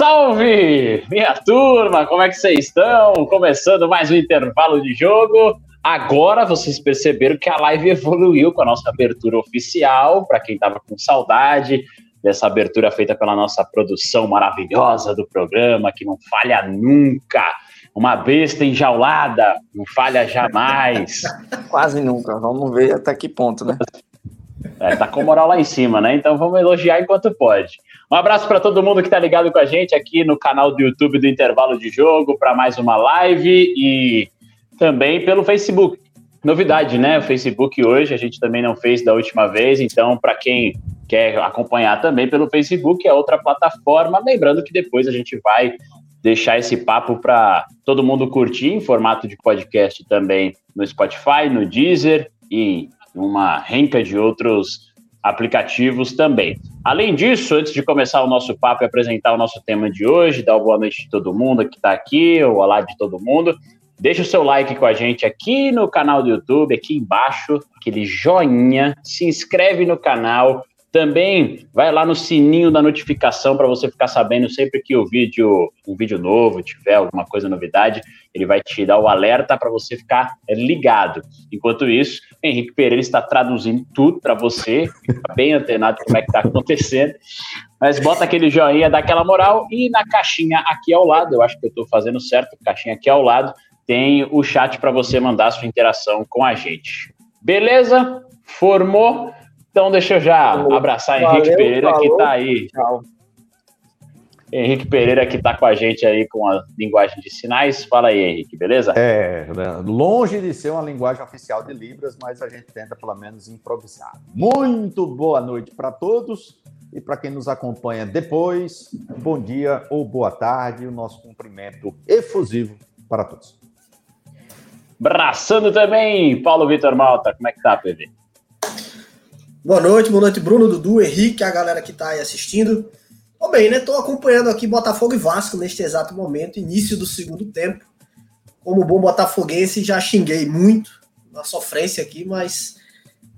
Salve, minha turma, como é que vocês estão? Começando mais um intervalo de jogo. Agora vocês perceberam que a live evoluiu com a nossa abertura oficial, para quem estava com saudade dessa abertura feita pela nossa produção maravilhosa do programa, que não falha nunca uma besta enjaulada, não falha jamais. Quase nunca. Vamos ver até que ponto, né? É, tá com moral lá em cima, né? Então vamos elogiar enquanto pode. Um abraço para todo mundo que está ligado com a gente aqui no canal do YouTube do Intervalo de Jogo para mais uma live e também pelo Facebook. Novidade, né? O Facebook hoje a gente também não fez da última vez, então para quem quer acompanhar também pelo Facebook é outra plataforma. Lembrando que depois a gente vai deixar esse papo para todo mundo curtir em formato de podcast também no Spotify, no Deezer e uma renca de outros aplicativos também. Além disso, antes de começar o nosso papo e apresentar o nosso tema de hoje, dar uma boa noite de todo mundo que está aqui, ou olá de todo mundo, deixa o seu like com a gente aqui no canal do YouTube, aqui embaixo, aquele joinha, se inscreve no canal, também vai lá no sininho da notificação para você ficar sabendo sempre que o vídeo, um vídeo novo tiver alguma coisa novidade, ele vai te dar o alerta para você ficar ligado. Enquanto isso, Henrique Pereira está traduzindo tudo para você, fica bem antenado como é que está acontecendo. Mas bota aquele joinha, dá aquela moral e na caixinha aqui ao lado, eu acho que eu estou fazendo certo, caixinha aqui ao lado, tem o chat para você mandar sua interação com a gente. Beleza? Formou? Então, deixa eu já abraçar Valeu, Henrique Pereira, falou. que está aí. Tchau. Henrique Pereira, que está com a gente aí com a linguagem de sinais. Fala aí, Henrique, beleza? É, longe de ser uma linguagem oficial de Libras, mas a gente tenta pelo menos improvisar. Muito boa noite para todos e para quem nos acompanha depois, bom dia ou boa tarde, o nosso cumprimento efusivo para todos. Braçando também, Paulo Vitor Malta, como é que tá, PV? Boa noite, boa noite, Bruno, Dudu, Henrique, a galera que está aí assistindo. Tô bem, né? Tô acompanhando aqui Botafogo e Vasco neste exato momento, início do segundo tempo. Como bom botafoguense, já xinguei muito na sofrência aqui, mas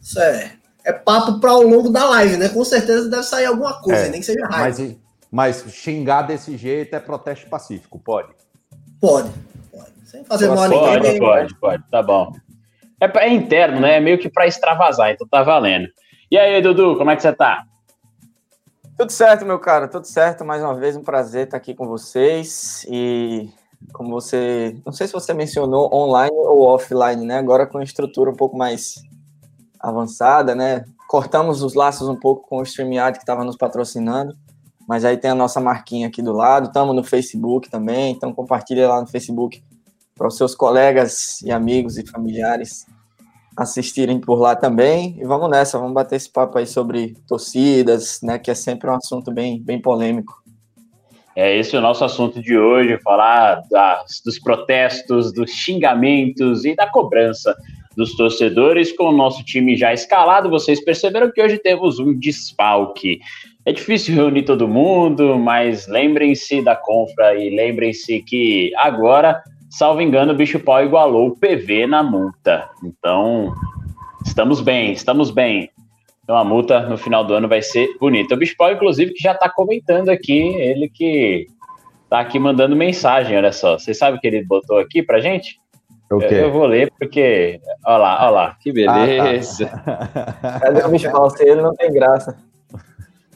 isso é, é papo para ao longo da live, né? Com certeza deve sair alguma coisa, é, nem que seja raiva. Mas, mas xingar desse jeito é protesto pacífico, pode? Pode, pode. Sem fazer mal a ninguém. Pode, pode, pode, tá bom. É, é interno, né? É meio que para extravasar, então tá valendo. E aí, Dudu, como é que você tá? Tudo certo, meu cara, tudo certo. Mais uma vez, um prazer estar aqui com vocês. E como você. Não sei se você mencionou online ou offline, né? Agora com estrutura um pouco mais avançada, né? Cortamos os laços um pouco com o StreamYard que estava nos patrocinando. Mas aí tem a nossa marquinha aqui do lado. Estamos no Facebook também. Então compartilha lá no Facebook para os seus colegas e amigos e familiares assistirem por lá também. E vamos nessa, vamos bater esse papo aí sobre torcidas, né? Que é sempre um assunto bem, bem polêmico. É esse é o nosso assunto de hoje, falar das, dos protestos, dos xingamentos e da cobrança dos torcedores com o nosso time já escalado. Vocês perceberam que hoje temos um desfalque. É difícil reunir todo mundo, mas lembrem-se da compra e lembrem-se que agora salvo engano, o Bicho Pau igualou o PV na multa. Então, estamos bem, estamos bem. Então a multa no final do ano vai ser bonita. O Bicho Pau, inclusive, que já está comentando aqui, ele que está aqui mandando mensagem, olha só. Vocês sabem o que ele botou aqui pra gente? O quê? Eu, eu vou ler porque. Olha lá, olha lá, que beleza. Ah, tá. Cadê o Bicho Pau? Se ele não tem graça.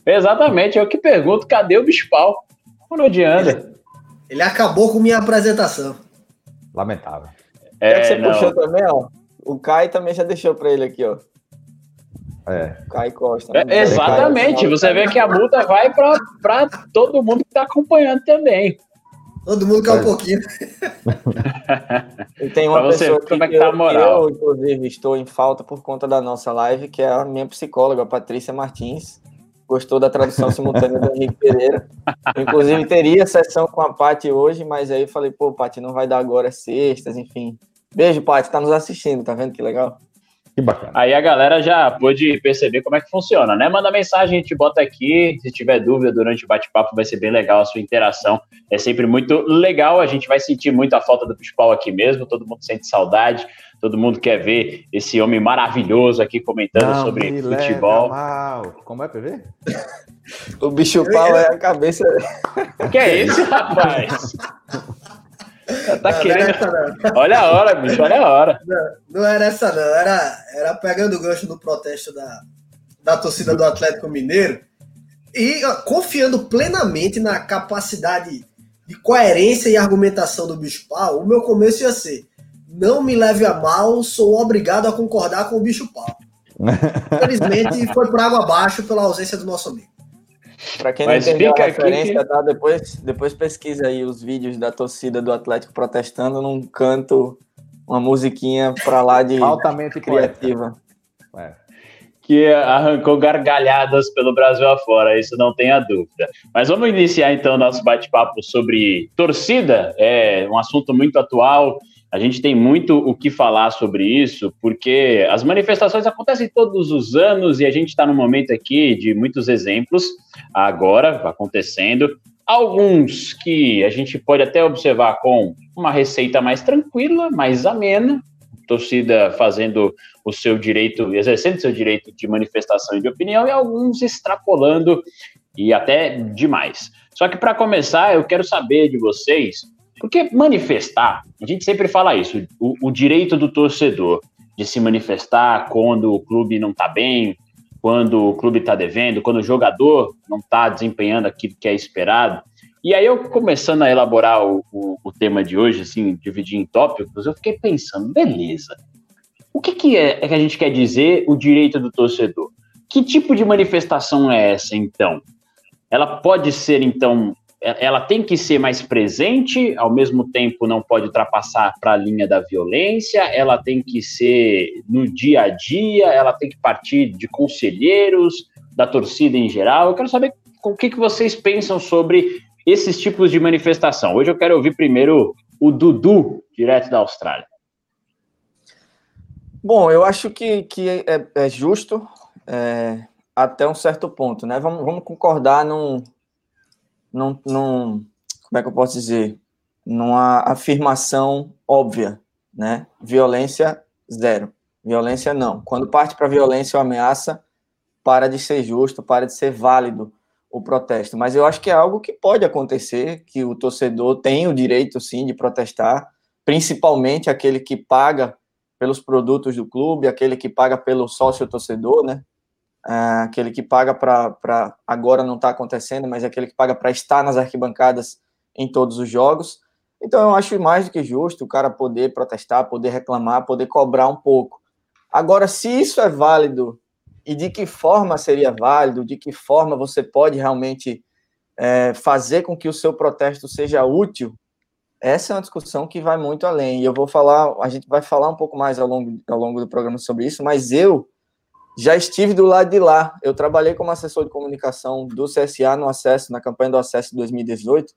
Exatamente, eu que pergunto, cadê o Bicho Pau? Por onde anda? Ele, ele acabou com minha apresentação. Lamentável. É, que você não. puxou também, ó. O Kai também já deixou para ele aqui, ó. É. Kai Costa. Né? É, exatamente. Você vê que a multa vai para todo mundo que está acompanhando também. Todo mundo quer um pouquinho. E tem uma pra pessoa você, como é que tá a moral. eu, inclusive, estou em falta por conta da nossa live, que é a minha psicóloga, a Patrícia Martins. Gostou da tradução simultânea do Henrique Pereira. Inclusive, teria sessão com a Paty hoje, mas aí eu falei, pô, Paty, não vai dar agora, é sextas, enfim. Beijo, Paty, tá nos assistindo, tá vendo que legal? Que bacana. Aí a galera já pôde perceber como é que funciona, né? Manda mensagem, a gente bota aqui. Se tiver dúvida durante o bate-papo, vai ser bem legal a sua interação. É sempre muito legal. A gente vai sentir muito a falta do futebol aqui mesmo. Todo mundo sente saudade. Todo mundo quer ver esse homem maravilhoso aqui comentando Não sobre futebol. Como é, PV? o bicho pau é a cabeça. O que é isso, rapaz? Tá não, querendo. Não olha a hora, bicho, olha a hora. Não, não, era essa, não. Era, era pegando o gancho do protesto da, da torcida do Atlético Mineiro e ó, confiando plenamente na capacidade de coerência e argumentação do bicho pau. O meu começo ia ser: não me leve a mal, sou obrigado a concordar com o bicho pau. Infelizmente, foi por água abaixo pela ausência do nosso amigo. Para quem não Mas entendeu a referência, que... tá? depois, depois pesquisa aí os vídeos da torcida do Atlético protestando num canto, uma musiquinha para lá de altamente criativa. É. Que arrancou gargalhadas pelo Brasil afora, isso não tenha dúvida. Mas vamos iniciar então nosso bate-papo sobre torcida, é um assunto muito atual. A gente tem muito o que falar sobre isso, porque as manifestações acontecem todos os anos e a gente está num momento aqui de muitos exemplos, agora acontecendo. Alguns que a gente pode até observar com uma receita mais tranquila, mais amena, torcida fazendo o seu direito, exercendo seu direito de manifestação e de opinião, e alguns extrapolando e até demais. Só que para começar, eu quero saber de vocês porque manifestar, a gente sempre fala isso, o, o direito do torcedor de se manifestar quando o clube não está bem, quando o clube está devendo, quando o jogador não está desempenhando aquilo que é esperado. E aí eu começando a elaborar o, o, o, tema de hoje, assim, dividir em tópicos, eu fiquei pensando, beleza, o que, que é, é que a gente quer dizer o direito do torcedor? Que tipo de manifestação é essa, então? Ela pode ser, então, ela tem que ser mais presente, ao mesmo tempo não pode ultrapassar para a linha da violência, ela tem que ser no dia a dia, ela tem que partir de conselheiros, da torcida em geral. Eu quero saber o que, que vocês pensam sobre esses tipos de manifestação. Hoje eu quero ouvir primeiro o Dudu, direto da Austrália. Bom, eu acho que, que é, é justo é, até um certo ponto, né? Vamos, vamos concordar num, não, não, como é que eu posso dizer, numa afirmação óbvia, né? Violência zero, violência não. Quando parte para violência ou ameaça, para de ser justo, para de ser válido o protesto. Mas eu acho que é algo que pode acontecer, que o torcedor tem o direito sim de protestar, principalmente aquele que paga pelos produtos do clube, aquele que paga pelo sócio torcedor, né? É, aquele que paga para agora não está acontecendo, mas é aquele que paga para estar nas arquibancadas em todos os jogos. Então eu acho mais do que justo o cara poder protestar, poder reclamar, poder cobrar um pouco. Agora, se isso é válido e de que forma seria válido, de que forma você pode realmente é, fazer com que o seu protesto seja útil, essa é uma discussão que vai muito além. E eu vou falar, a gente vai falar um pouco mais ao longo, ao longo do programa sobre isso, mas eu já estive do lado de lá. Eu trabalhei como assessor de comunicação do CSA no acesso, na campanha do acesso de 2018.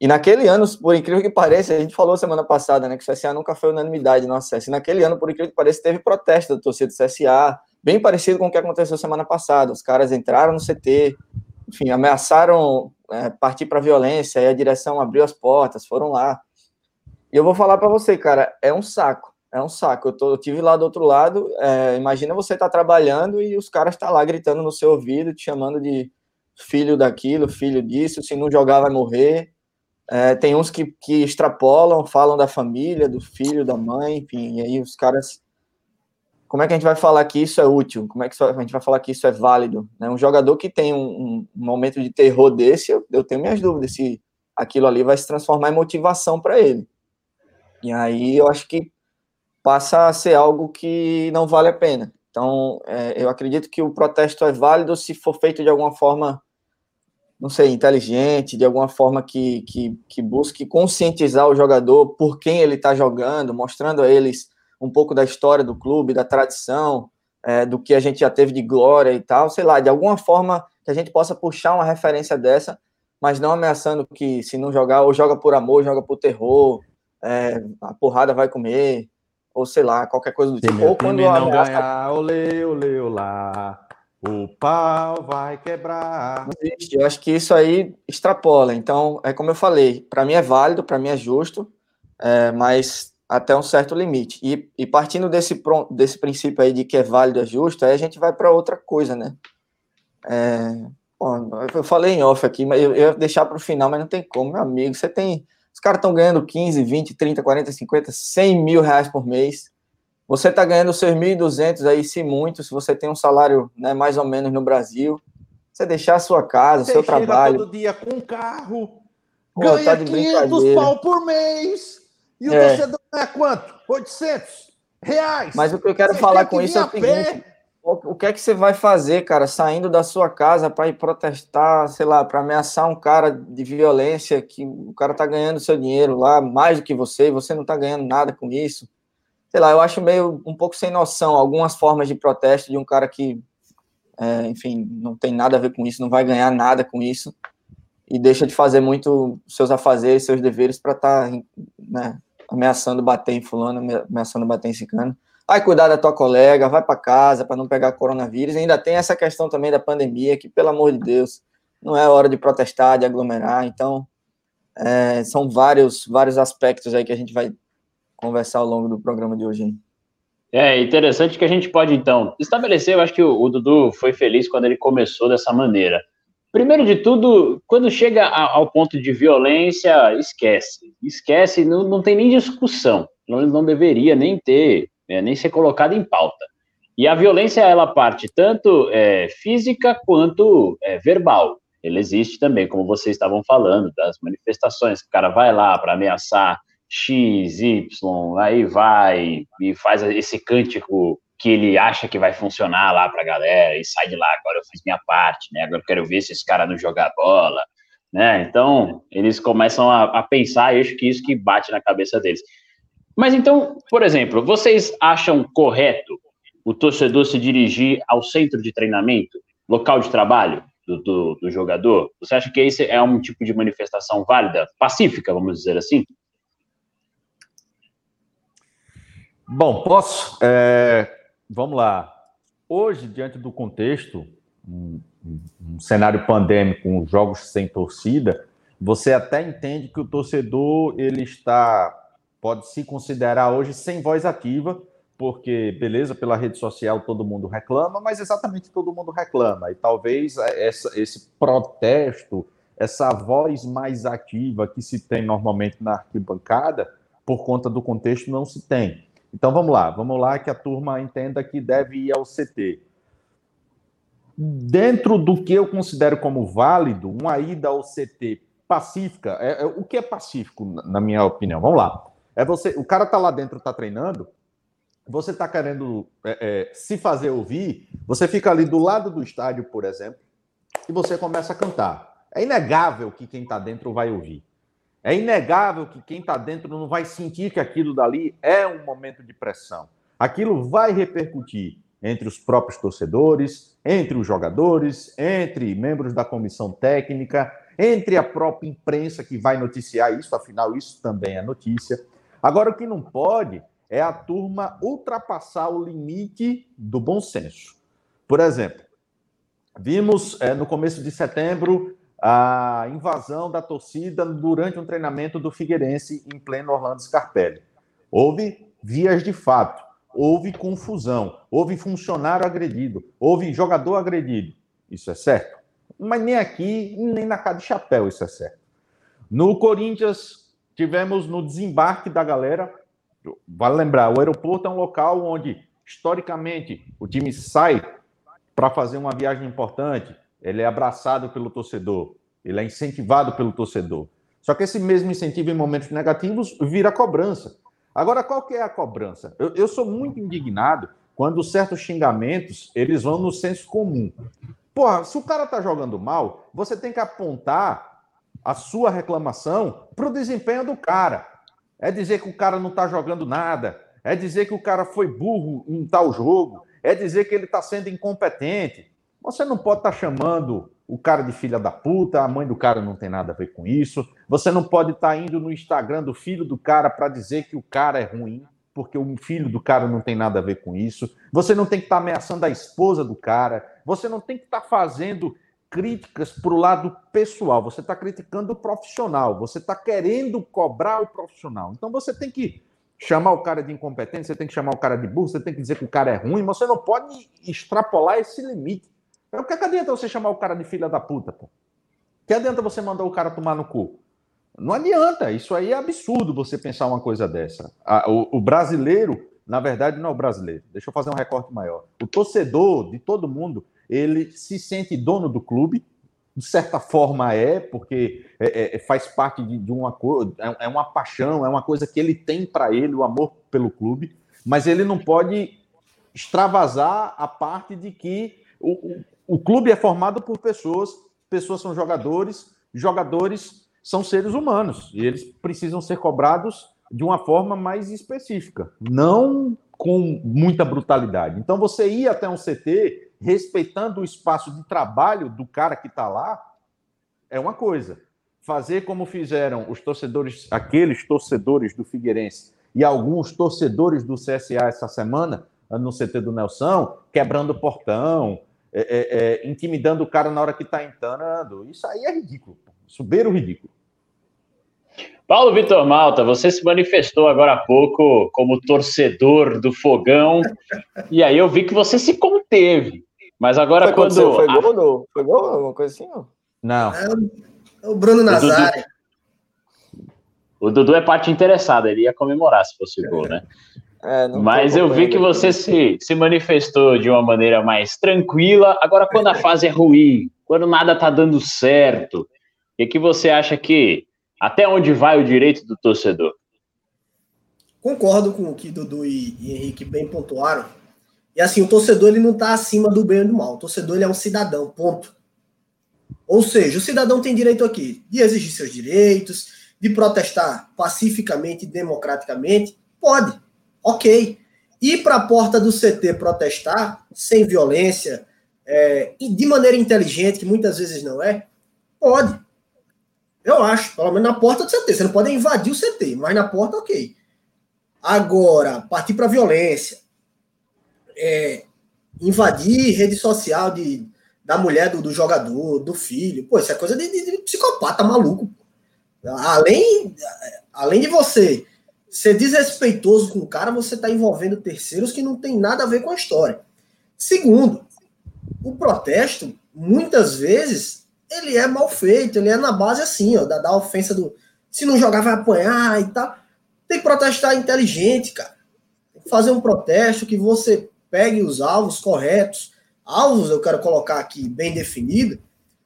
E naquele ano, por incrível que pareça, a gente falou semana passada, né, que o CSA nunca foi unanimidade no acesso. E naquele ano, por incrível que pareça, teve protesto da torcida do CSA, bem parecido com o que aconteceu semana passada. Os caras entraram no CT, enfim, ameaçaram é, partir para violência, e a direção abriu as portas, foram lá. E eu vou falar para você, cara, é um saco é um saco. Eu, tô, eu tive lá do outro lado. É, imagina você tá trabalhando e os caras tá lá gritando no seu ouvido, te chamando de filho daquilo, filho disso. Se não jogar, vai morrer. É, tem uns que, que extrapolam, falam da família, do filho, da mãe, enfim. E aí os caras. Como é que a gente vai falar que isso é útil? Como é que a gente vai falar que isso é válido? Né? Um jogador que tem um, um momento de terror desse, eu, eu tenho minhas dúvidas se aquilo ali vai se transformar em motivação para ele. E aí eu acho que passa a ser algo que não vale a pena. Então, é, eu acredito que o protesto é válido se for feito de alguma forma, não sei, inteligente, de alguma forma que, que, que busque conscientizar o jogador por quem ele está jogando, mostrando a eles um pouco da história do clube, da tradição, é, do que a gente já teve de glória e tal, sei lá, de alguma forma que a gente possa puxar uma referência dessa, mas não ameaçando que se não jogar, ou joga por amor, joga por terror, é, a porrada vai comer, ou sei lá, qualquer coisa do tipo. Ou quando não ameaça... ganhar, olê, olê, olá, o pau vai quebrar. Eu acho que isso aí extrapola. Então, é como eu falei, para mim é válido, para mim é justo, é, mas até um certo limite. E, e, partindo desse, desse princípio aí de que é válido, é justo, aí a gente vai para outra coisa, né? É, bom, eu falei em off aqui, mas eu, eu ia deixar para o final, mas não tem como, meu amigo. Você tem. Os caras estão ganhando 15, 20, 30, 40, 50, 100 mil reais por mês. Você está ganhando seus 1.200 aí, se muito, se você tem um salário né, mais ou menos no Brasil. Você deixar a sua casa, você seu trabalho. todo dia com um carro, Pô, ganha tá 500 pau por mês e o é. torcedor ganha quanto? 800 reais. Mas o que eu quero você falar com isso é o seguinte: o que é que você vai fazer, cara, saindo da sua casa para ir protestar, sei lá, para ameaçar um cara de violência, que o cara tá ganhando seu dinheiro lá mais do que você, e você não tá ganhando nada com isso? Sei lá, eu acho meio um pouco sem noção algumas formas de protesto de um cara que, é, enfim, não tem nada a ver com isso, não vai ganhar nada com isso e deixa de fazer muito seus afazeres, seus deveres para estar tá, né, ameaçando bater em fulano, ameaçando bater em cicano. Vai cuidar da tua colega, vai para casa para não pegar coronavírus. E ainda tem essa questão também da pandemia, que, pelo amor de Deus, não é hora de protestar, de aglomerar. Então, é, são vários, vários aspectos aí que a gente vai conversar ao longo do programa de hoje. Hein? É interessante que a gente pode, então, estabelecer. Eu acho que o, o Dudu foi feliz quando ele começou dessa maneira. Primeiro de tudo, quando chega ao ponto de violência, esquece. Esquece, não, não tem nem discussão. Não, não deveria nem ter, é, nem ser colocada em pauta. E a violência, ela parte tanto é, física quanto é, verbal. Ele existe também, como vocês estavam falando, das manifestações. O cara vai lá para ameaçar X, Y, aí vai e faz esse cântico que ele acha que vai funcionar lá para a galera e sai de lá, agora eu fiz minha parte, né? Agora eu quero ver se esse cara não jogar bola, né? Então, eles começam a, a pensar, e acho que isso que bate na cabeça deles. Mas então, por exemplo, vocês acham correto o torcedor se dirigir ao centro de treinamento, local de trabalho do, do, do jogador? Você acha que esse é um tipo de manifestação válida, pacífica, vamos dizer assim? Bom, posso. É, vamos lá. Hoje, diante do contexto, um, um, cenário pandêmico, com jogos sem torcida, você até entende que o torcedor ele está pode se considerar hoje sem voz ativa, porque beleza, pela rede social todo mundo reclama, mas exatamente todo mundo reclama. E talvez essa, esse protesto, essa voz mais ativa que se tem normalmente na arquibancada, por conta do contexto, não se tem. Então vamos lá, vamos lá que a turma entenda que deve ir ao CT. Dentro do que eu considero como válido, uma ida ao CT pacífica, é, é o que é pacífico, na minha opinião? Vamos lá. É você, o cara tá lá dentro, tá treinando, você tá querendo é, é, se fazer ouvir, você fica ali do lado do estádio, por exemplo, e você começa a cantar. É inegável que quem tá dentro vai ouvir. É inegável que quem está dentro não vai sentir que aquilo dali é um momento de pressão. Aquilo vai repercutir entre os próprios torcedores, entre os jogadores, entre membros da comissão técnica, entre a própria imprensa que vai noticiar isso, afinal, isso também é notícia. Agora, o que não pode é a turma ultrapassar o limite do bom senso. Por exemplo, vimos é, no começo de setembro a invasão da torcida durante um treinamento do Figueirense em pleno Orlando Scarpelli. Houve vias de fato, houve confusão, houve funcionário agredido, houve jogador agredido. Isso é certo? Mas nem aqui, nem na casa de chapéu isso é certo. No Corinthians, tivemos no desembarque da galera, vale lembrar, o aeroporto é um local onde, historicamente, o time sai para fazer uma viagem importante, ele é abraçado pelo torcedor, ele é incentivado pelo torcedor. Só que esse mesmo incentivo em momentos negativos vira cobrança. Agora, qual que é a cobrança? Eu, eu sou muito indignado quando certos xingamentos eles vão no senso comum. Porra, se o cara tá jogando mal, você tem que apontar a sua reclamação para o desempenho do cara. É dizer que o cara não tá jogando nada, é dizer que o cara foi burro em tal jogo, é dizer que ele está sendo incompetente. Você não pode estar tá chamando o cara de filha da puta, a mãe do cara não tem nada a ver com isso. Você não pode estar tá indo no Instagram do filho do cara para dizer que o cara é ruim, porque o filho do cara não tem nada a ver com isso. Você não tem que estar tá ameaçando a esposa do cara. Você não tem que estar tá fazendo críticas para o lado pessoal. Você está criticando o profissional. Você está querendo cobrar o profissional. Então você tem que chamar o cara de incompetente, você tem que chamar o cara de burro, você tem que dizer que o cara é ruim. Você não pode extrapolar esse limite. O que, é adianta você chamar o cara de filha da puta, pô? que adianta você mandar o cara tomar no cu? Não adianta, isso aí é absurdo você pensar uma coisa dessa. o, o, brasileiro, na verdade, não é o brasileiro. Deixa eu fazer um recorte maior. O torcedor de todo mundo, ele se sente dono do clube, de certa forma é, porque é, é, faz parte de, de uma coisa, é, é uma paixão, é uma coisa que ele tem para ele, o amor pelo clube, mas ele não pode extravasar a parte de que o, o clube é formado por pessoas, pessoas são jogadores, jogadores são seres humanos e eles precisam ser cobrados de uma forma mais específica, não com muita brutalidade. Então, você ir até um CT respeitando o espaço de trabalho do cara que está lá é uma coisa. Fazer como fizeram os torcedores, aqueles torcedores do Figueirense e alguns torcedores do CSA essa semana no CT do Nelson, quebrando o portão, é, é, é, intimidando o cara na hora que está entrando. Isso aí é ridículo. Isso o ridículo. Paulo Vitor Malta, você se manifestou agora há pouco como torcedor do Fogão, e aí eu vi que você se conteve. Mas agora foi quando. Foi gol, não? Foi gol, alguma coisa assim? Não. não. É o Bruno Nazário. O Dudu é parte interessada, ele ia comemorar se fosse gol, né? É, Mas eu vi que você se, se manifestou de uma maneira mais tranquila. Agora, quando a fase é ruim, quando nada tá dando certo, o que, que você acha que. Até onde vai o direito do torcedor? Concordo com o que Dudu e, e Henrique bem pontuaram. E assim, o torcedor ele não está acima do bem ou do mal. O torcedor ele é um cidadão, ponto. Ou seja, o cidadão tem direito aqui de exigir seus direitos, de protestar pacificamente democraticamente. Pode ok. Ir para a porta do CT protestar, sem violência, é, e de maneira inteligente, que muitas vezes não é, pode. Eu acho, pelo menos na porta do CT. Você não pode invadir o CT, mas na porta, ok. Agora, partir para violência, é, invadir rede social de, da mulher do, do, jogador, do filho, pô, isso é coisa de, de, de psicopata maluco. Além, além de você ser desrespeitoso com o cara, você está envolvendo terceiros que não tem nada a ver com a história. Segundo, o protesto, muitas vezes, ele é mal feito, ele é na base assim, ó, da, da ofensa do. Se não jogar, vai apanhar e tal. Tem que protestar inteligente, cara. Fazer um protesto que você pegue os alvos corretos. Alvos, eu quero colocar aqui bem definido,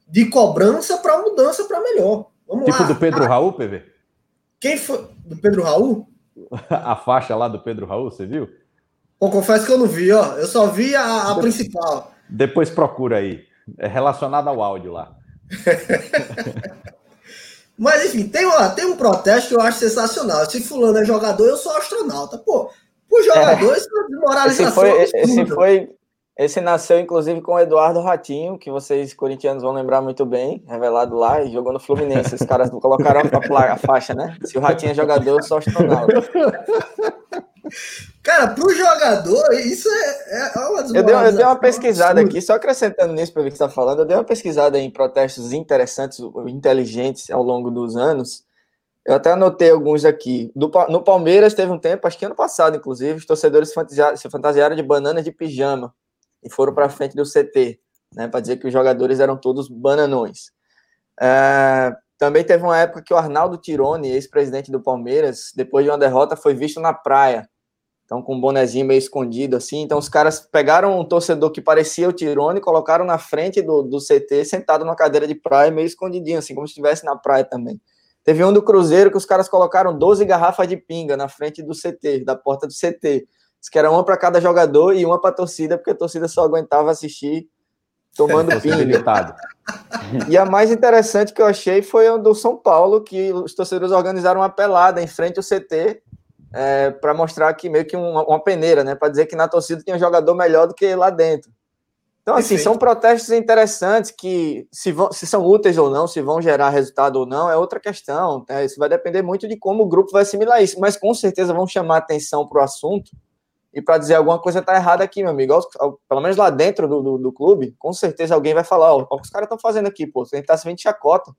de cobrança para mudança para melhor. Vamos tipo lá. do Pedro ah, Raul, PV? Quem foi? Do Pedro Raul? a faixa lá do Pedro Raul, você viu? Bom, confesso que eu não vi, ó. Eu só vi a, a principal. Depois procura aí. É relacionado ao áudio lá. Mas enfim, tem, uma, tem um protesto que eu acho sensacional. Se fulano é jogador, eu sou astronauta. Pô, os jogadores, é. desmoralização. Esse foi, esse foi, esse nasceu, inclusive, com o Eduardo Ratinho, que vocês corintianos vão lembrar muito bem, revelado lá, e jogou no Fluminense. Os caras colocaram a, a faixa, né? Se o Ratinho é jogador, sou astronauta. Cara, pro jogador, isso é, é uma eu dei, eu dei uma pesquisada aqui, só acrescentando nisso para ver o que você está falando, eu dei uma pesquisada em protestos interessantes, inteligentes ao longo dos anos. Eu até anotei alguns aqui. Do, no Palmeiras teve um tempo, acho que ano passado, inclusive, os torcedores se fantasiaram de bananas de pijama e foram para frente do CT, né, para dizer que os jogadores eram todos bananões. É, também teve uma época que o Arnaldo Tironi, ex-presidente do Palmeiras, depois de uma derrota, foi visto na praia, então com um bonezinho meio escondido assim. Então os caras pegaram um torcedor que parecia o Tironi, colocaram na frente do, do CT, sentado numa cadeira de praia, meio escondidinho, assim, como se estivesse na praia também. Teve um do Cruzeiro que os caras colocaram 12 garrafas de pinga na frente do CT, da porta do CT. Diz que era uma para cada jogador e uma para a torcida, porque a torcida só aguentava assistir tomando pinga. e a mais interessante que eu achei foi a do São Paulo, que os torcedores organizaram uma pelada em frente ao CT é, para mostrar que meio que uma, uma peneira, né? Para dizer que na torcida tinha um jogador melhor do que lá dentro. Então, assim, Perfeito. são protestos interessantes que, se, vão, se são úteis ou não, se vão gerar resultado ou não, é outra questão. Né? Isso vai depender muito de como o grupo vai assimilar isso. Mas com certeza vão chamar atenção para o assunto e para dizer alguma coisa está errada aqui, meu amigo. Pelo menos lá dentro do, do, do clube, com certeza alguém vai falar: ó, o que os caras estão fazendo aqui, pô, a gente tá se vendo chacota.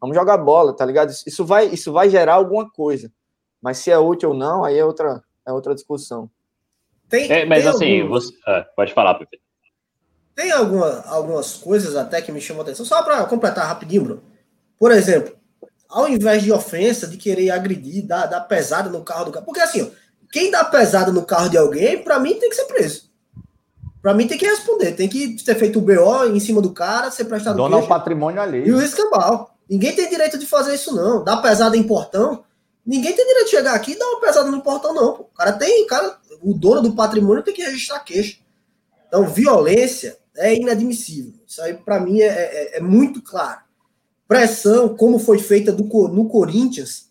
Vamos jogar bola, tá ligado? Isso vai, isso vai gerar alguma coisa. Mas se é útil ou não, aí é outra, é outra discussão. Tem, é, mas tem assim, algum... você... Ah, pode falar, Pepe. Tem alguma, algumas coisas até que me chamam a atenção, só para completar rapidinho, Bruno. Por exemplo, ao invés de ofensa, de querer agredir, dar, dar pesada no carro do cara. Porque assim, ó, quem dá pesada no carro de alguém, para mim tem que ser preso. Para mim tem que responder, tem que ter feito o BO em cima do cara, ser prestado Dona ao patrimônio ali. E o escambau. Ninguém tem direito de fazer isso, não. Dar pesada em portão. Ninguém tem direito de chegar aqui e dar uma pesada no portão, não. O cara tem, cara, o dono do patrimônio tem que registrar queixa. Então, violência é inadmissível. Isso aí, para mim, é, é, é, muito claro. Pressão, como foi feita do, no Corinthians,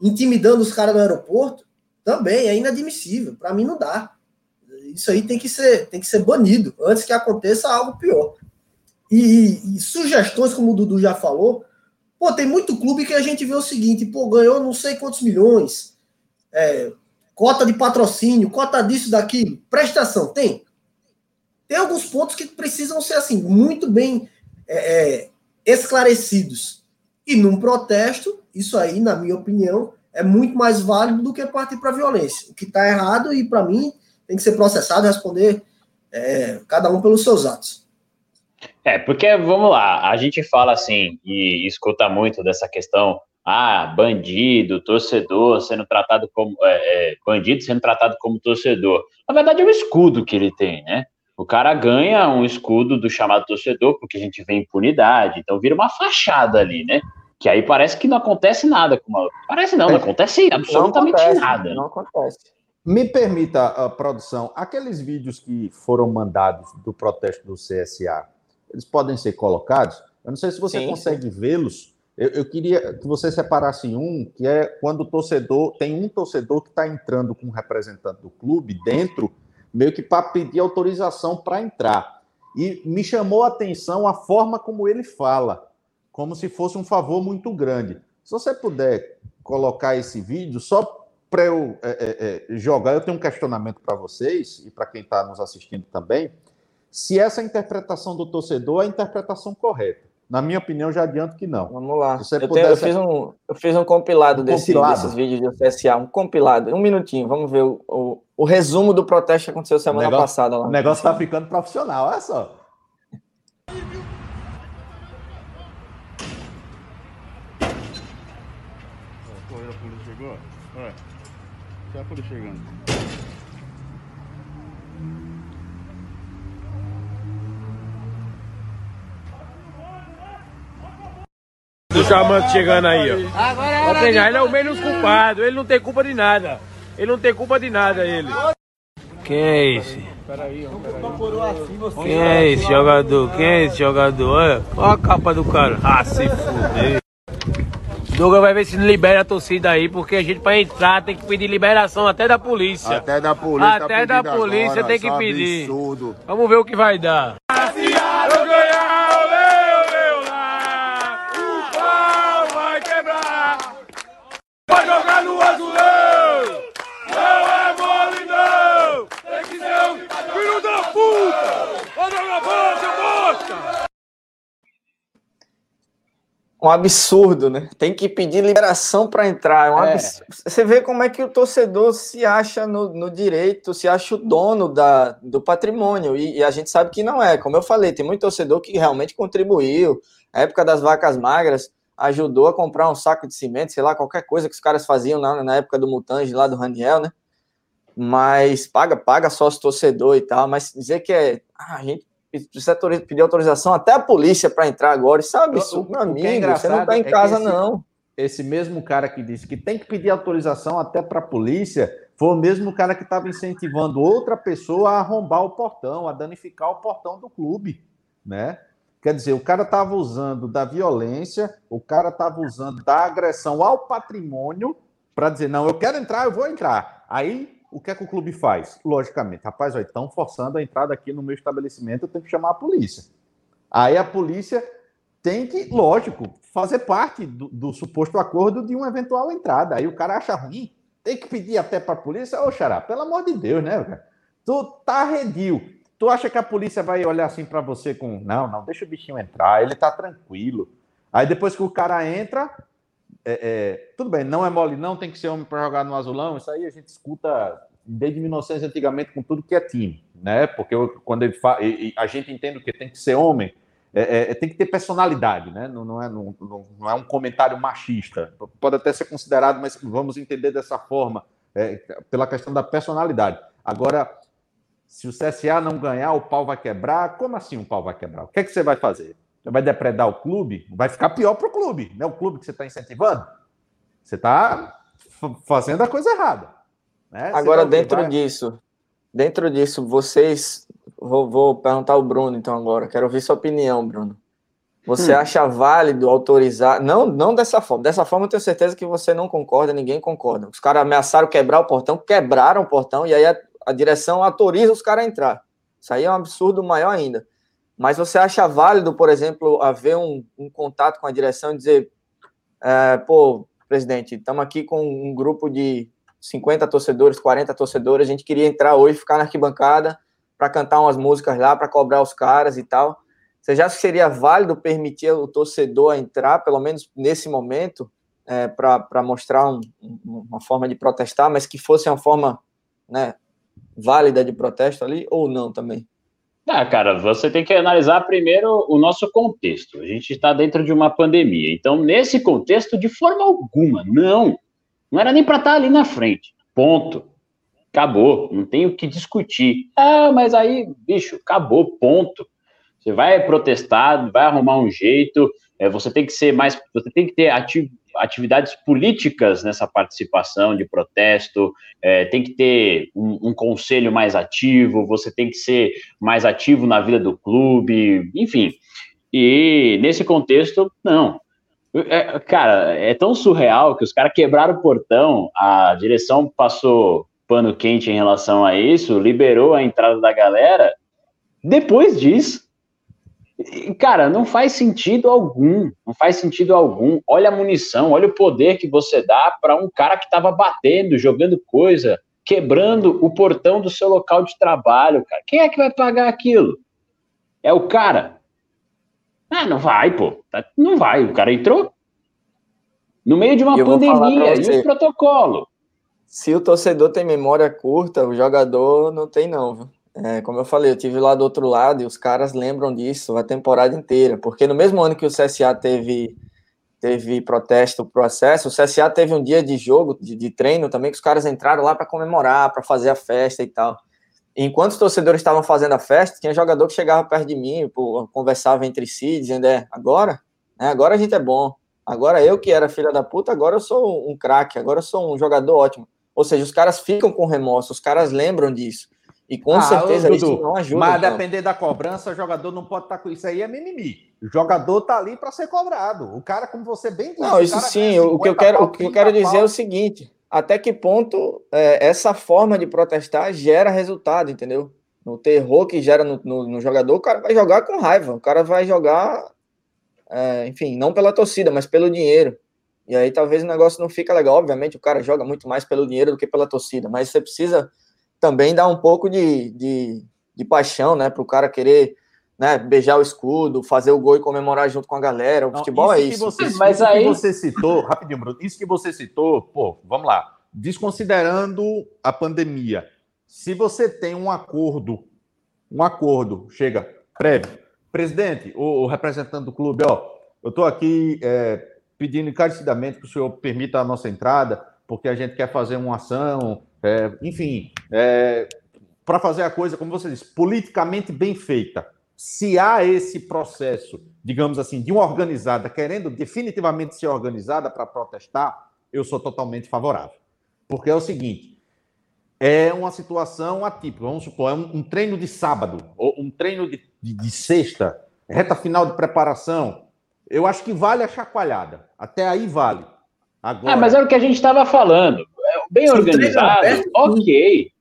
intimidando os caras no aeroporto, também é inadmissível. Para mim, não dá. Isso aí tem que ser, tem que ser banido antes que aconteça algo pior. E, e, sugestões, como o Dudu já falou, pô, tem muito clube que a gente vê o seguinte, pô, ganhou não sei quantos milhões, é, cota de patrocínio, cota disso, daquilo, prestação, tem? Tem alguns pontos que precisam ser assim muito bem é, é, esclarecidos. E num protesto, isso aí, na minha opinião, é muito mais válido do que partir para violência. O que está errado e, para mim, tem que ser processado responder é, cada um pelos seus atos. É, porque, vamos lá, a gente fala assim e escuta muito dessa questão, ah, bandido, torcedor sendo tratado como, é, é, bandido sendo tratado como torcedor. Na verdade, é o escudo que ele tem, né? O cara ganha um escudo do chamado torcedor, porque a gente vê impunidade, então vira uma fachada ali, né? Que aí parece que não acontece nada com uma. Parece não, não acontece absolutamente não acontece, nada. Não acontece. Me permita, a produção, aqueles vídeos que foram mandados do protesto do CSA, eles podem ser colocados? Eu não sei se você sim, consegue vê-los. Eu, eu, queria que você separasse um, que é quando o torcedor tem um torcedor que está entrando com um representante do clube dentro meio que para pedir autorização para entrar. E me chamou a atenção a forma como ele fala, como se fosse um favor muito grande. Se você puder colocar esse vídeo, só para eu é, é, é, jogar, eu tenho um questionamento para vocês e para quem está nos assistindo também, se essa interpretação do torcedor é a interpretação correta. Na minha opinião, já adianto que não. Vamos lá. Eu, pudesse... tenho, eu, fiz um, eu fiz um compilado, um desse, compilado. desses vídeos do CSA, um compilado. Um minutinho, vamos ver o, o, o resumo do protesto que aconteceu semana negócio, passada lá. O negócio está ficando profissional, olha só. Polícia chegou. Olha. Olha a polícia chegando. Do Charmante chegando aí, ó. Vai pegar, ele é o menos culpado, ele não tem culpa de nada. Ele não tem culpa de nada, ele. Quem é esse? Quem é esse jogador? Quem é esse jogador? Olha, olha a capa do cara. Ah, se fuder. Douglas vai ver se não libera a torcida aí, porque a gente para entrar tem que pedir liberação até da polícia. Até da polícia. Até da polícia agora, tem que pedir. Absurdo. Vamos ver o que vai dar. Eu ganhar! jogar no azulão! Não é mole, não! Tem que ser um filho da puta! Vai jogar bola, seu bosta! Um absurdo, né? Tem que pedir liberação para entrar. É um é. Você vê como é que o torcedor se acha no, no direito, se acha o dono da, do patrimônio. E, e, a gente sabe que não é. Como eu falei, tem muito torcedor que realmente contribuiu. A época das vacas magras, ajudou a comprar um saco de cimento, sei lá, qualquer coisa que os caras faziam na, na época do Mutange, lá do Raniel, né? Mas paga, paga sócio torcedor e tal, mas dizer que é. Ah, a gente pedir autorização até a polícia para entrar agora, isso é um absurdo, meu é amigo. É você não tá em é casa, esse, não. Esse mesmo cara que disse que tem que pedir autorização até para a polícia foi o mesmo cara que estava incentivando outra pessoa a arrombar o portão, a danificar o portão do clube, né? Quer dizer, o cara estava usando da violência, o cara estava usando da agressão ao patrimônio para dizer, não, eu quero entrar, eu vou entrar. Aí o que é que o clube faz? Logicamente, rapaz, estão forçando a entrada aqui no meu estabelecimento, eu tenho que chamar a polícia. Aí a polícia tem que, lógico, fazer parte do, do suposto acordo de uma eventual entrada. Aí o cara acha ruim, tem que pedir até para a polícia. Ô, Xará, pelo amor de Deus, né, cara? Tu tá arredio. Tu acha que a polícia vai olhar assim para você com. Não, não, deixa o bichinho entrar, ele tá tranquilo. Aí depois que o cara entra, é, é, tudo bem, não é mole, não, tem que ser homem para jogar no azulão. Isso aí a gente escuta desde 1900 antigamente com tudo que é time, né? Porque quando ele fala, a gente entende que tem que ser homem, é, é, é, tem que ter personalidade, né? Não, não, é, não, não, é um comentário machista. Pode até ser considerado, mas vamos entender dessa forma, é, pela questão da personalidade. Agora, se o CSA não ganhar, o pau vai quebrar. Como assim o pau vai quebrar? O que é que você vai fazer? Você vai depredar o clube? Vai ficar pior para o clube, né? O clube que você está incentivando. Você está fazendo a coisa errada. Né? Agora, dentro vai... disso, dentro disso, vocês Vou, vou perguntar ao Bruno, então, agora. Quero ouvir sua opinião, Bruno. Você hum. acha válido autorizar. Não, não dessa forma. Dessa forma, eu tenho certeza que você não concorda, ninguém concorda. Os caras ameaçaram quebrar o portão, quebraram o portão, e aí a, a direção autoriza os caras a entrar. Isso aí é um absurdo maior ainda. Mas você acha válido, por exemplo, haver um, um contato com a direção e dizer: é, pô, presidente, estamos aqui com um grupo de 50 torcedores, 40 torcedores, a gente queria entrar hoje, ficar na arquibancada para cantar umas músicas lá, para cobrar os caras e tal. Você já seria válido permitir o torcedor entrar, pelo menos nesse momento, é, para mostrar um, uma forma de protestar, mas que fosse uma forma né, válida de protesto ali, ou não também? Ah, cara, você tem que analisar primeiro o nosso contexto. A gente está dentro de uma pandemia. Então, nesse contexto, de forma alguma, não. Não era nem para estar tá ali na frente. Ponto. Acabou, não tem o que discutir. Ah, mas aí, bicho, acabou, ponto. Você vai protestar, vai arrumar um jeito, é, você tem que ser mais, você tem que ter ati atividades políticas nessa participação de protesto, é, tem que ter um, um, conselho mais ativo, você tem que ser mais ativo na vida do clube, enfim. E nesse contexto, não. É, cara, é tão surreal que os caras quebraram o portão, a direção passou pano quente em relação a isso, liberou a entrada da galera. Depois disso, cara, não faz sentido algum, não faz sentido algum. Olha a munição, olha o poder que você dá para um cara que estava batendo, jogando coisa, quebrando o portão do seu local de trabalho, cara. Quem é que vai pagar aquilo? É o cara. Ah, não vai, pô. Tá, não vai. O cara entrou no meio de uma pandemia e o protocolo se o torcedor tem memória curta, o jogador não tem, não. Viu? É, como eu falei, eu tive lá do outro lado e os caras lembram disso a temporada inteira, porque no mesmo ano que o CSA teve teve protesto pro acesso, o CSA teve um dia de jogo, de, de treino também, que os caras entraram lá para comemorar, para fazer a festa e tal. Enquanto os torcedores estavam fazendo a festa, tinha jogador que chegava perto de mim, pô, conversava entre si, dizendo, é, agora, né, agora a gente é bom. Agora eu que era filha da puta, agora eu sou um craque, agora eu sou um jogador ótimo. Ou seja, os caras ficam com remorso, os caras lembram disso. E com ah, certeza Dudu, isso não ajuda. Mas depender da cobrança, o jogador não pode estar tá com isso aí, é mimimi. O jogador tá ali para ser cobrado. O cara, como você bem disse. Não, isso sim. O que eu quero, o que eu quero dizer é o seguinte: até que ponto é, essa forma de protestar gera resultado, entendeu? No terror que gera no, no, no jogador, o cara vai jogar com raiva. O cara vai jogar, é, enfim, não pela torcida, mas pelo dinheiro. E aí talvez o negócio não fica legal. Obviamente, o cara joga muito mais pelo dinheiro do que pela torcida, mas você precisa também dar um pouco de, de, de paixão, né? Para o cara querer né, beijar o escudo, fazer o gol e comemorar junto com a galera. O não, futebol é isso. Você, mas isso aí... que você citou, rapidinho, Bruno, isso que você citou, pô, vamos lá. Desconsiderando a pandemia, se você tem um acordo, um acordo, chega, prévio, presidente, o, representante do clube, ó, eu estou aqui é, pedindo encarecidamente que o senhor permita a nossa entrada, porque a gente quer fazer uma ação, é, enfim, é, para fazer a coisa, como você disse, politicamente bem feita. Se há esse processo, digamos assim, de uma organizada querendo definitivamente ser organizada para protestar, eu sou totalmente favorável. Porque é o seguinte, é uma situação atípica. Vamos supor, é um, um treino de sábado, ou um treino de, de, de, sexta, reta final de preparação. Eu acho que vale a chacoalhada. Até aí vale. Agora... É, mas era o que a gente estava falando. Bem Se o organizado, é aberto, ok.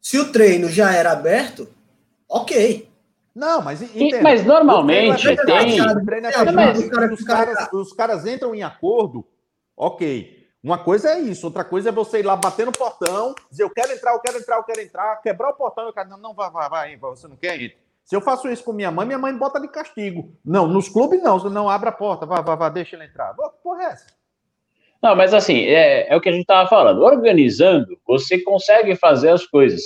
Se o treino já era aberto, ok. Não, mas E- mas normalmente O treino é tem. o treino é mas- os, caras, os, caras, os caras entram em acordo, ok. Uma coisa é isso, outra coisa é você ir lá bater no portão, dizer eu quero entrar, eu quero entrar, eu quero entrar, quebrar o portão, eu quero. Não, não, vai, vai, vai, vai, você não quer ir. Se eu faço isso com minha mãe, minha mãe bota de castigo. Não, nos clubes não, você não abre a porta, vai, vai, vai, deixa ele entrar. Pô, que porra é essa? Não, mas assim, é, é o que a gente estava falando. Organizando, você consegue fazer as coisas.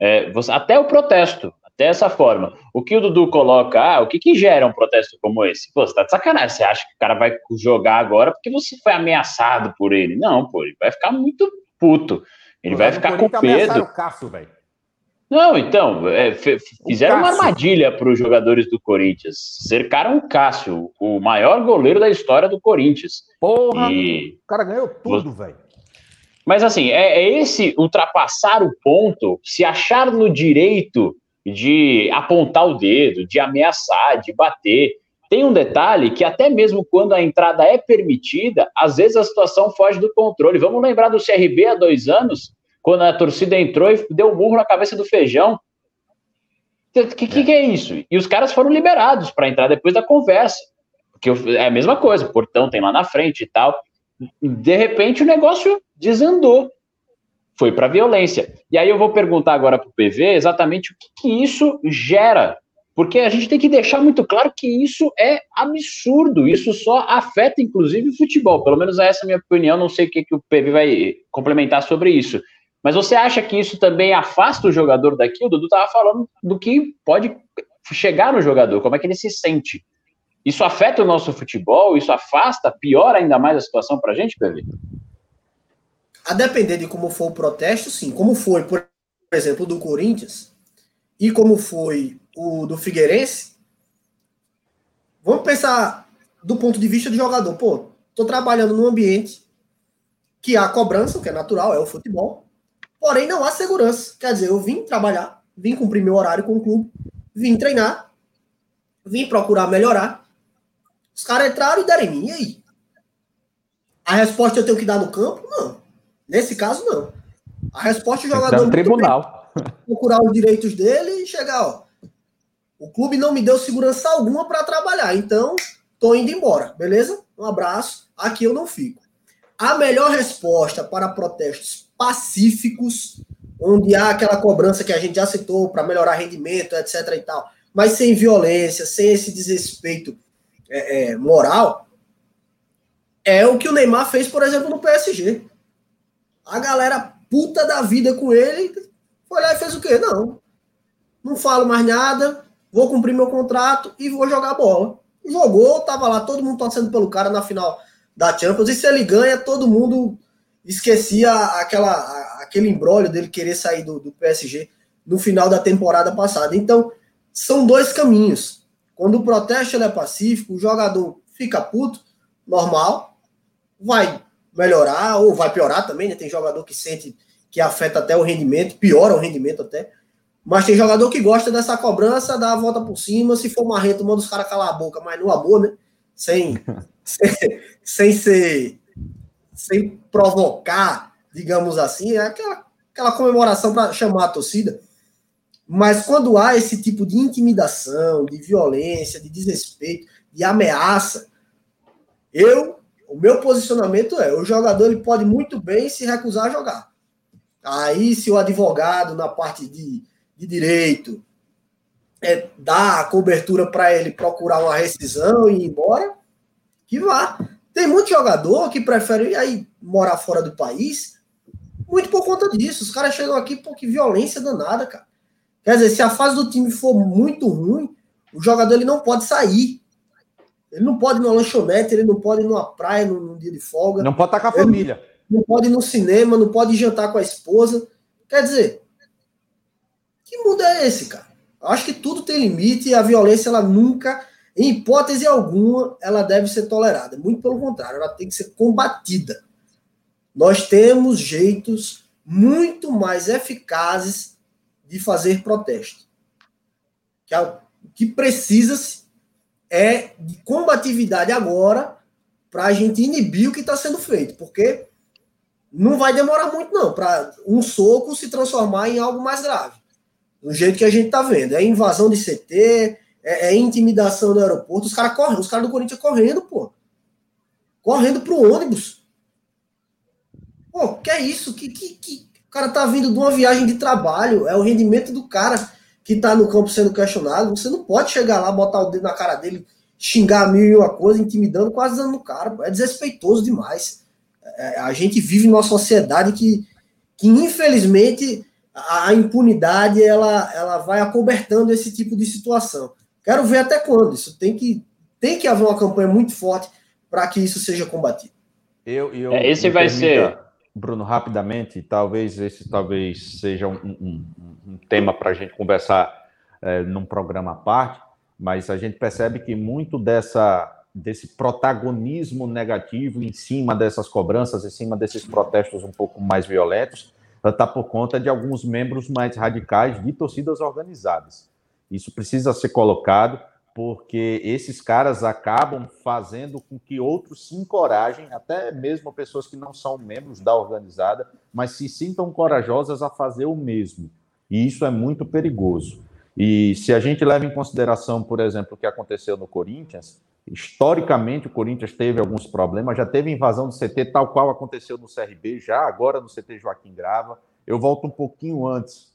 É, você- até o protesto, até essa forma. O que o Dudu coloca, ah, o que, que gera um protesto como esse? Pô, você tá de sacanagem. Você acha que o cara vai jogar agora porque você foi ameaçado por ele? Não, pô, ele vai ficar muito puto. Ele vai ficar com medo. o Cássio, velho. Não, então, é, fizeram uma armadilha para os jogadores do Corinthians. Cercaram o Cássio, o maior goleiro da história do Corinthians. Porra, E o cara ganhou tudo, velho. Mas assim, é, é esse ultrapassar o ponto, se achar no direito de apontar o dedo, de ameaçar, de bater. Tem um detalhe que até mesmo quando a entrada é permitida, às vezes a situação foge do controle. Vamos lembrar do CRB há dois anos, quando a torcida entrou e deu um murro na cabeça do feijão. O que, que, que é isso? E os caras foram liberados para entrar depois da conversa. Porque é a mesma coisa, o portão tem lá na frente e tal. De repente o negócio desandou. Foi para violência. E aí eu vou perguntar agora para o PV exatamente o que, que isso gera. Porque a gente tem que deixar muito claro que isso é absurdo. Isso só afeta, inclusive, o futebol. Pelo menos essa é a minha opinião. Não sei o que, que o PV vai complementar sobre isso. Mas você acha que isso também afasta o jogador daqui? O Dudu estava falando do que pode chegar no jogador, como é que ele se sente. Isso afeta o nosso futebol? Isso afasta, piora ainda mais a situação para a gente, PV? A depender de como for o protesto, sim. Como foi, por exemplo, do Corinthians e como foi o do Figueirense, vamos pensar do ponto de vista do jogador. Pô, tô trabalhando num ambiente que há cobrança, o que é natural, é o futebol, porém não há segurança. Quer dizer, eu vim trabalhar, vim cumprir meu horário com o clube, vim treinar, vim procurar melhorar. Os caras entraram e deram em mim, e aí? A resposta eu tenho que dar no campo? Não. Nesse caso, não. A resposta Tá jogador no muito bem tribunal. procurar os direitos dele e chegar, ó. O clube não me deu segurança alguma para trabalhar, então tô indo embora, beleza? Um abraço. Aqui eu não fico. A melhor resposta para protestos pacíficos, onde há aquela cobrança que a gente já citou para melhorar rendimento, etc. e tal, mas sem violência, sem esse desrespeito é, é, moral, é o que o Neymar fez, por exemplo, no PSG. A galera puta da vida com ele foi lá e fez o quê? Não. Não falo mais nada, vou cumprir meu contrato e vou jogar bola. Jogou, tava lá todo mundo torcendo pelo cara na final da Champions. E se ele ganha, todo mundo esquecia aquela, aquele embrólio dele querer sair do, do PSG no final da temporada passada. Então, são dois caminhos. Quando o protesto é pacífico, o jogador fica puto, normal, vai melhorar ou vai piorar também, né? Tem jogador que sente que afeta até o rendimento, piora o rendimento até. Mas tem jogador que gosta dessa cobrança, dá a volta por cima, se for marrento, manda os caras calar a boca, mas no amor, né? Sem, sem, sem ser. sem provocar, digamos assim, é aquela, aquela comemoração para chamar a torcida. Mas quando há esse tipo de intimidação, de violência, de desrespeito, de ameaça, eu, o meu posicionamento é, o jogador ele pode muito bem se recusar a jogar. Aí, se o advogado, na parte de, de direito, é, dá a cobertura para ele procurar uma rescisão e ir embora, que vá. Tem muito jogador que prefere aí morar fora do país, muito por conta disso. Os caras chegam aqui porque violência danada, cara. Quer dizer, se a fase do time for muito ruim, o jogador ele não pode sair. Ele não pode ir numa lanchonete, ele não pode ir numa praia num, num dia de folga. Não pode estar com a família. Não pode ir no cinema, não pode ir jantar com a esposa. Quer dizer, que mundo é esse, cara? Acho que tudo tem limite e a violência, ela nunca, em hipótese alguma, ela deve ser tolerada. Muito pelo contrário, ela tem que ser combatida. Nós temos jeitos muito mais eficazes de fazer protesto. Que o que precisa-se é de combatividade agora para a gente inibir o que está sendo feito, porque não vai demorar muito, não, para um soco se transformar em algo mais grave. Do jeito que a gente tá vendo. É invasão de CT, é, é intimidação no aeroporto. Os caras correm, os caras do Corinthians correndo, pô. Correndo pro ônibus. Pô, que é isso? Que, que, que... O cara tá vindo de uma viagem de trabalho, é o rendimento do cara que tá no campo sendo questionado. Você não pode chegar lá, botar o dedo na cara dele, xingar mil e uma coisa, intimidando, quase dando no cara. É desrespeitoso demais. É, a gente vive numa sociedade que, que infelizmente, a, a, impunidade ela, ela vai acobertando esse tipo de situação. Quero ver até quando. Isso tem que, tem que haver uma campanha muito forte para que isso seja combatido. Eu, eu, é, esse vai permita, ser. Bruno, rapidamente, talvez esse talvez seja um, um, um tema para a gente conversar é, num programa à parte, mas a gente percebe que muito dessa desse protagonismo negativo em cima dessas cobranças, em cima desses protestos um pouco mais violentos, está por conta de alguns membros mais radicais de torcidas organizadas. Isso precisa ser colocado, porque esses caras acabam fazendo com que outros se encorajem, até mesmo pessoas que não são membros da organizada, mas se sintam corajosas a fazer o mesmo. E isso é muito perigoso. E se a gente leva em consideração, por exemplo, o que aconteceu no Corinthians, Historicamente, o Corinthians teve alguns problemas, já teve invasão do CT, tal qual aconteceu no CRB, já agora no CT Joaquim Grava. Eu volto um pouquinho antes.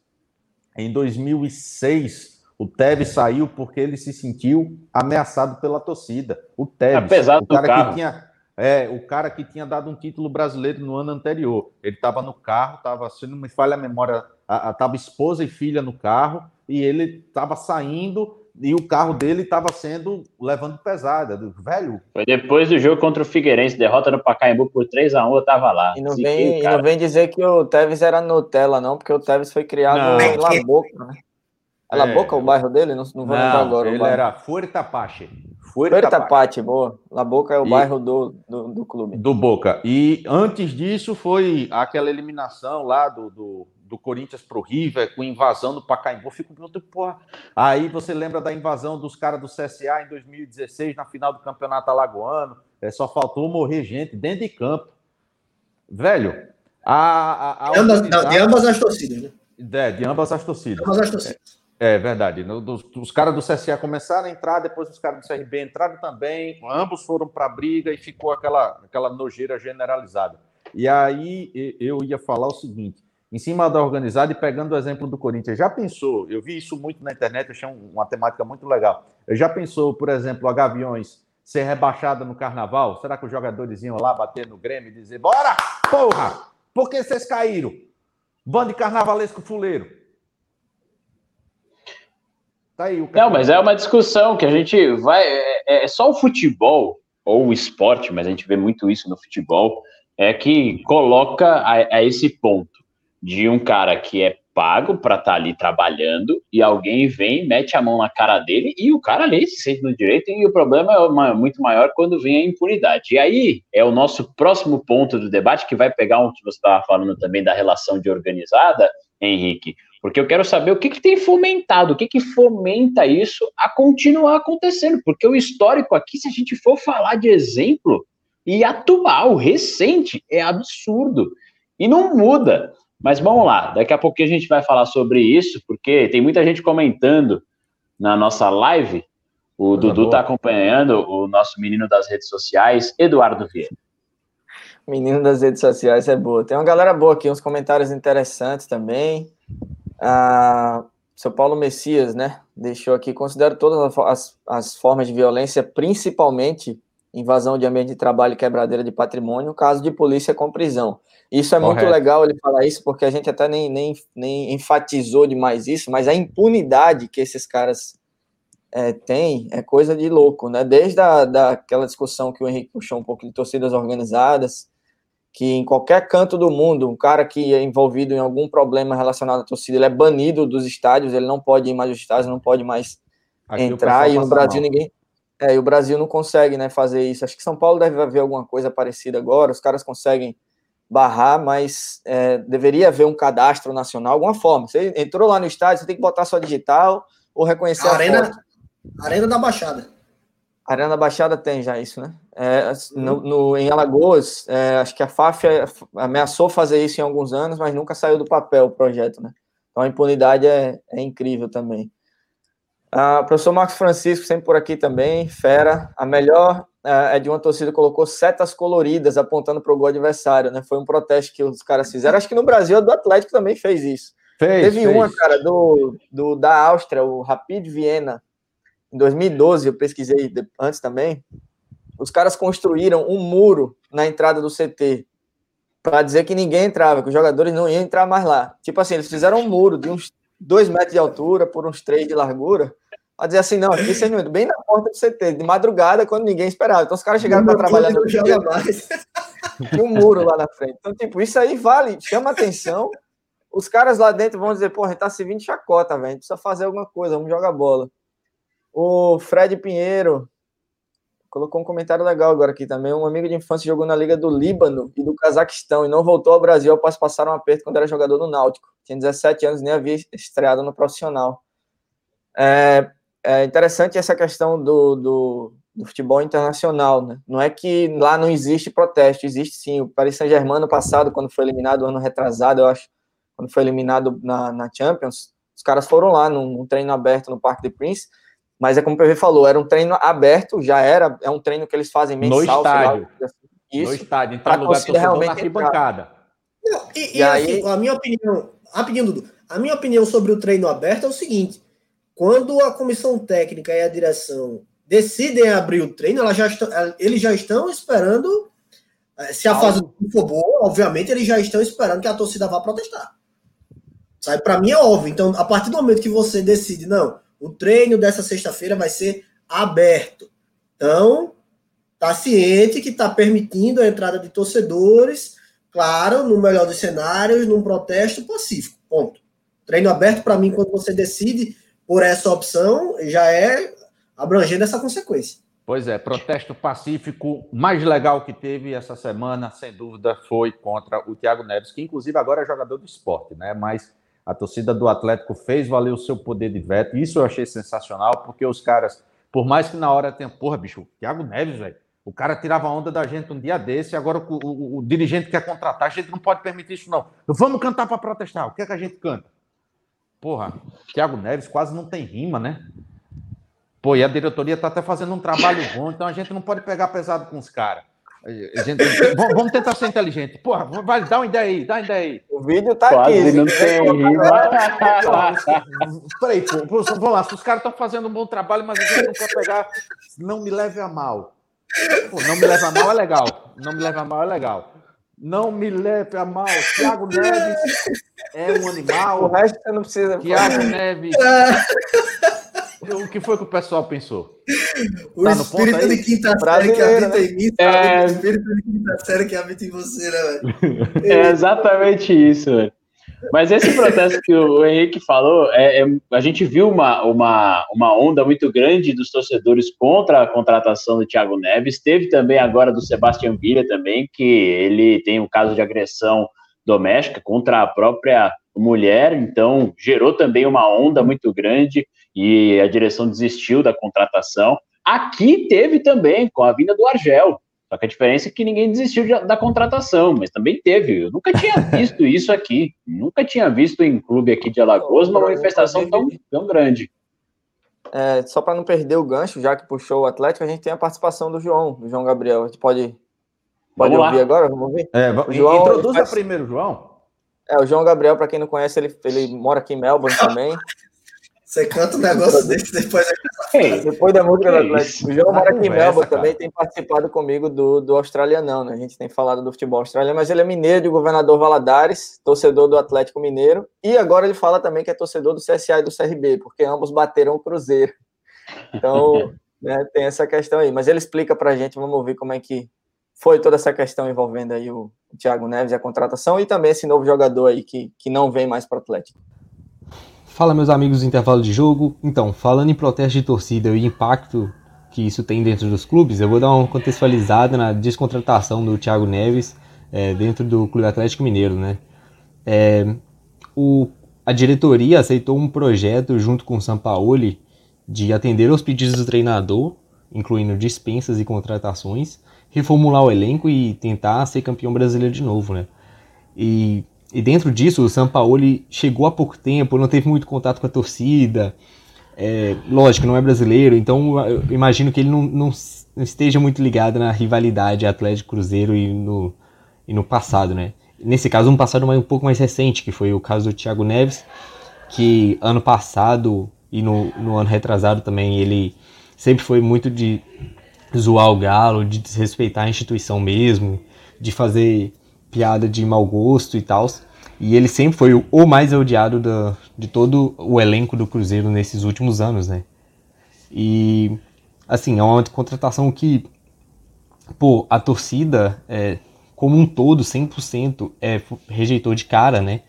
Em 2006, o Tevez saiu porque ele se sentiu ameaçado pela torcida. O Tevez, Apesar o cara carro. que tinha é, o cara que tinha dado um título brasileiro no ano anterior. Ele estava no carro, estava, se não me falha a memória, estava esposa e filha no carro, e ele estava saindo e o carro dele estava sendo levando pesada, velho. Foi depois do jogo contra o Figueirense, derrota no Pacaembu por 3 a 1 eu tava lá. E não, vem, e não vem dizer que o Tevez era Nutella, não, porque o Tevez foi criado não. em La Boca, né? É La Boca o bairro dele? Não, não vou não, lembrar agora. Ele era Fuertapache. Fuertapache, boa. La Boca é o e... bairro do, do, do, clube. Do Boca. E antes disso foi aquela eliminação lá do, do do Corinthians para o River, com invasão do Pacaembu, fico perguntando, porra. Aí você lembra da invasão dos caras do CSA em 2016, na final do Campeonato Alagoano, é, só faltou morrer gente dentro de campo. Velho, a, a, a de, ambas, de, ambas, as torcidas, né? É, de ambas as torcidas. Ambas as torcidas. É, verdade. No, dos, os caras do CSA começaram a entrar, depois os caras do CRB entraram também, ambos foram para a briga e ficou aquela, aquela nojeira generalizada. E aí eu ia falar o seguinte: em cima da organizada e pegando o exemplo do Corinthians. Já pensou, eu vi isso muito na internet, achei uma temática muito legal. Já pensou, por exemplo, a Gaviões ser rebaixada no carnaval? Será que os jogadores iam lá bater no Grêmio e dizer: bora, porra, por que vocês caíram? Bando de carnavalesco fuleiro. Tá aí o Não, mas é uma discussão que a gente vai. É, é só o futebol, ou o esporte, mas a gente vê muito isso no futebol, é que coloca a, a esse ponto de um cara que é pago para estar tá ali trabalhando e alguém vem, mete a mão na cara dele e o cara ali se sente no direito e o problema é muito maior quando vem a impunidade. E aí é o nosso próximo ponto do debate que vai pegar um que você estava falando também da relação de organizada, Henrique, porque eu quero saber o que, que tem fomentado, o que, que fomenta isso a continuar acontecendo, porque o histórico aqui, se a gente for falar de exemplo, e atual, recente, é absurdo. E não muda. Mas vamos lá, daqui a pouquinho a gente vai falar sobre isso, porque tem muita gente comentando na nossa live. O Coisa Dudu está acompanhando o nosso menino das redes sociais, Eduardo Vieira. Menino das redes sociais é boa. Tem uma galera boa aqui, uns comentários interessantes também. Ah, seu Paulo Messias, né? Deixou aqui, considero todas as, as formas de violência, principalmente invasão de ambiente de trabalho e quebradeira de patrimônio, caso de polícia com prisão. Isso é Correto. muito legal ele falar isso, porque a gente até nem, nem, nem enfatizou demais isso, mas a impunidade que esses caras é, têm é coisa de louco, né? Desde a, daquela discussão que o Henrique puxou um pouco de torcidas organizadas, que em qualquer canto do mundo, um cara que é envolvido em algum problema relacionado à torcida, ele é banido dos estádios, ele não pode ir mais aos estádios, não pode mais Aqui entrar, e no Brasil mal. ninguém... É, e o Brasil não consegue né, fazer isso. Acho que São Paulo deve haver alguma coisa parecida agora, os caras conseguem barrar, mas é, deveria haver um cadastro nacional, alguma forma. Você entrou lá no estádio, você tem que botar sua digital ou reconhecer a, a arena, foto. Arena da Baixada. Arena da Baixada tem já isso, né? É, no, no, em Alagoas, é, acho que a FAF ameaçou fazer isso em alguns anos, mas nunca saiu do papel o projeto, né? Então a impunidade é, é incrível também. Ah, professor Marcos Francisco, sempre por aqui também, fera. A melhor é, é de uma torcida colocou setas coloridas apontando para o gol adversário, né? Foi um protesto que os caras fizeram. Acho que no Brasil a do Atlético também fez isso. Fez, Teve fez. uma, cara, do, do, da Áustria, o Rapid Viena, em 2012, eu pesquisei antes também. Os caras construíram um muro na entrada do CT para dizer que ninguém entrava, que os jogadores não iam entrar mais lá. Tipo assim, eles fizeram um muro de uns dois metros de altura por uns três de largura, para dizer assim, não, aqui vocês não bem na porta do CT, de madrugada, quando ninguém esperava. Então os caras chegaram para trabalhar no dia, mais. Tinha um muro lá na frente. Então, tipo, isso aí vale, chama atenção. Os caras lá dentro vão dizer, pô, a gente tá se vindo chacota, velho. Precisa fazer alguma coisa, vamos jogar bola. O Fred Pinheiro colocou um comentário legal agora aqui também. Um amigo de infância jogou na Liga do Líbano e do Cazaquistão e não voltou ao Brasil após passar um aperto quando era jogador no Náutico. Tinha 17 anos, nem havia estreado no profissional. É, é interessante essa questão do, do, do, futebol internacional, né? Não é que lá não existe protesto, existe sim. O Paris Saint-Germain no passado, quando foi eliminado, ano retrasado, eu acho, quando foi eliminado na, na Champions, os caras foram lá num, num treino aberto no Parque de Prince, mas é como o PV falou, era um treino aberto, já era, é um treino que eles fazem mensal. No estádio. Lá, isso, no estádio, entrar no lugar do realmente na arquibancada. E, e, e aí, assim, a minha opinião, rapidinho, Dudu, a minha opinião sobre o treino aberto é o seguinte, quando a comissão técnica e a direção decidem abrir o treino, elas já estão, eles já estão esperando, eh, se a fase for boa, obviamente, eles já estão esperando que a torcida vá protestar. Sabe, para mim é óbvio. Então, a partir do momento que você decide, não, o treino dessa sexta-feira vai ser aberto. Então, tá ciente que está permitindo a entrada de torcedores, claro, no melhor dos cenários, num protesto pacífico. Ponto. Treino aberto, para mim, quando você decide por essa opção, já é abrangendo essa consequência. Pois é, protesto pacífico mais legal que teve essa semana, sem dúvida, foi contra o Thiago Neves, que inclusive agora é jogador do esporte, né? Mas a torcida do Atlético fez valer o seu poder de veto. Isso eu achei sensacional, porque os caras, por mais que na hora tenha, porra, bicho, Thiago Neves, velho, o cara tirava onda da gente um dia desse, agora o, o, o, dirigente quer contratar, a gente não pode permitir isso, não. Vamos cantar para protestar. O que é que a gente canta? Porra, Thiago Neves quase não tem rima, né? Pô, e a diretoria está até fazendo um trabalho bom, então a gente não pode pegar pesado com os caras. Gente, vamos tentar ser inteligente. Porra, vai, dá uma ideia aí, dá uma ideia aí. O vídeo tá Quase aqui. não tem rima. Peraí, pô, vamos lá. Os caras estão fazendo um bom trabalho, mas a gente não quer pegar. Não me leve a mal. Pô, não me leve a mal é legal. Não me leve a mal é legal. Não me leve a mal. Thiago Neves é um animal. O resto você não precisa. Thiago Neves o que foi que o pessoal pensou? O tá espírito de quinta série que habita né? em mim, é... o espírito de quinta série que habita em você, né, velho? É exatamente isso, velho. Mas esse protesto que o Henrique falou, é, é, a gente viu uma, uma, uma onda muito grande dos torcedores contra a contratação do Thiago Neves. Teve também agora do Sebastião Villa também, que ele tem um caso de agressão doméstica contra a própria mulher, então gerou também uma onda muito grande e a direção desistiu da contratação. Aqui teve também, com a vinda do Argel. Só que a diferença é que ninguém desistiu de, da contratação, mas também teve. Eu nunca tinha visto isso aqui. Nunca tinha visto em clube aqui de Alagoas uma manifestação tão, tão grande. É, só para não perder o gancho, já que puxou o Atlético, a gente tem a participação do João, do João Gabriel. A gente pode, pode Vamos ouvir lá. agora? Vamos ouvir? É, o João, introduza faz... primeiro, João. É, o João Gabriel, para quem não conhece, ele, ele mora aqui em Melbourne também. Você canta um negócio desse depois é Depois da música do Atlético. O João aqui em Melbourne também tem participado comigo do, do Australianão, né? A gente tem falado do futebol australiano, mas ele é mineiro de governador Valadares, torcedor do Atlético Mineiro, e agora ele fala também que é torcedor do CSA e do CRB, porque ambos bateram o Cruzeiro. Então, né, tem essa questão aí. Mas ele explica pra gente, vamos ouvir como é que foi toda essa questão envolvendo aí o, o Thiago Neves e a contratação, e também esse novo jogador aí que, que não vem mais para o Atlético. Fala, meus amigos do intervalo de jogo. Então, falando em protesto de torcida e impacto que isso tem dentro dos clubes, eu vou dar uma contextualizada na descontratação do Thiago Neves é, dentro do Clube Atlético Mineiro, né? É, o, a diretoria aceitou um projeto junto com o Sampaoli de atender aos pedidos do treinador incluindo dispensas e contratações, reformular o elenco e tentar ser campeão brasileiro de novo, né? E, e dentro disso, o Sampaoli chegou há pouco tempo, não teve muito contato com a torcida, é, lógico, não é brasileiro, então eu imagino que ele não, não, não esteja muito ligado na rivalidade Atlético Cruzeiro e no, e no passado, né? Nesse caso, um passado um pouco mais recente, que foi o caso do Thiago Neves, que ano passado e no, no ano retrasado também ele sempre foi muito de zoar o Galo, de desrespeitar a instituição mesmo, de fazer piada de mau gosto e tal. E ele sempre foi o mais odiado de todo o elenco do Cruzeiro nesses últimos anos, né? E, assim, é uma contratação que, pô, a torcida, é, como um todo, 100%, é, rejeitou de cara, né?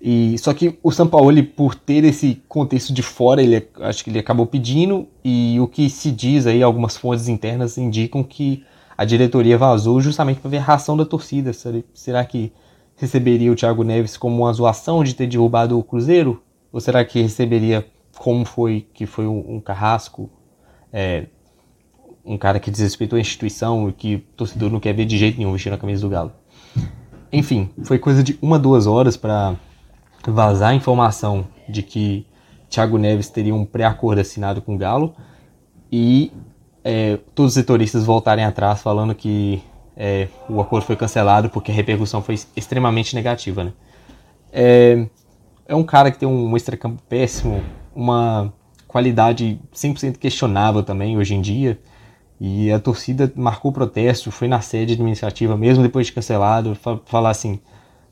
E só que o Sampaoli, por ter esse contexto de fora, ele acho que ele acabou pedindo e o que se diz aí, algumas fontes internas indicam que a diretoria vazou justamente para ver a reação da torcida. Será que receberia o Thiago Neves como uma zoação de ter derrubado o Cruzeiro? Ou será que receberia como foi que foi um, um carrasco, é, um cara que desrespeitou a instituição e que o torcedor não quer ver de jeito nenhum vestindo a camisa do Galo? Enfim, foi coisa de uma duas horas para vazar a informação de que Thiago Neves teria um pré-acordo assinado com o Galo e é, todos os setoristas voltarem atrás falando que é, o acordo foi cancelado porque a repercussão foi extremamente negativa. Né? É, é um cara que tem um extracampo péssimo, uma qualidade 100% questionável também hoje em dia. E a torcida marcou protesto, foi na sede administrativa, mesmo depois de cancelado, falar assim,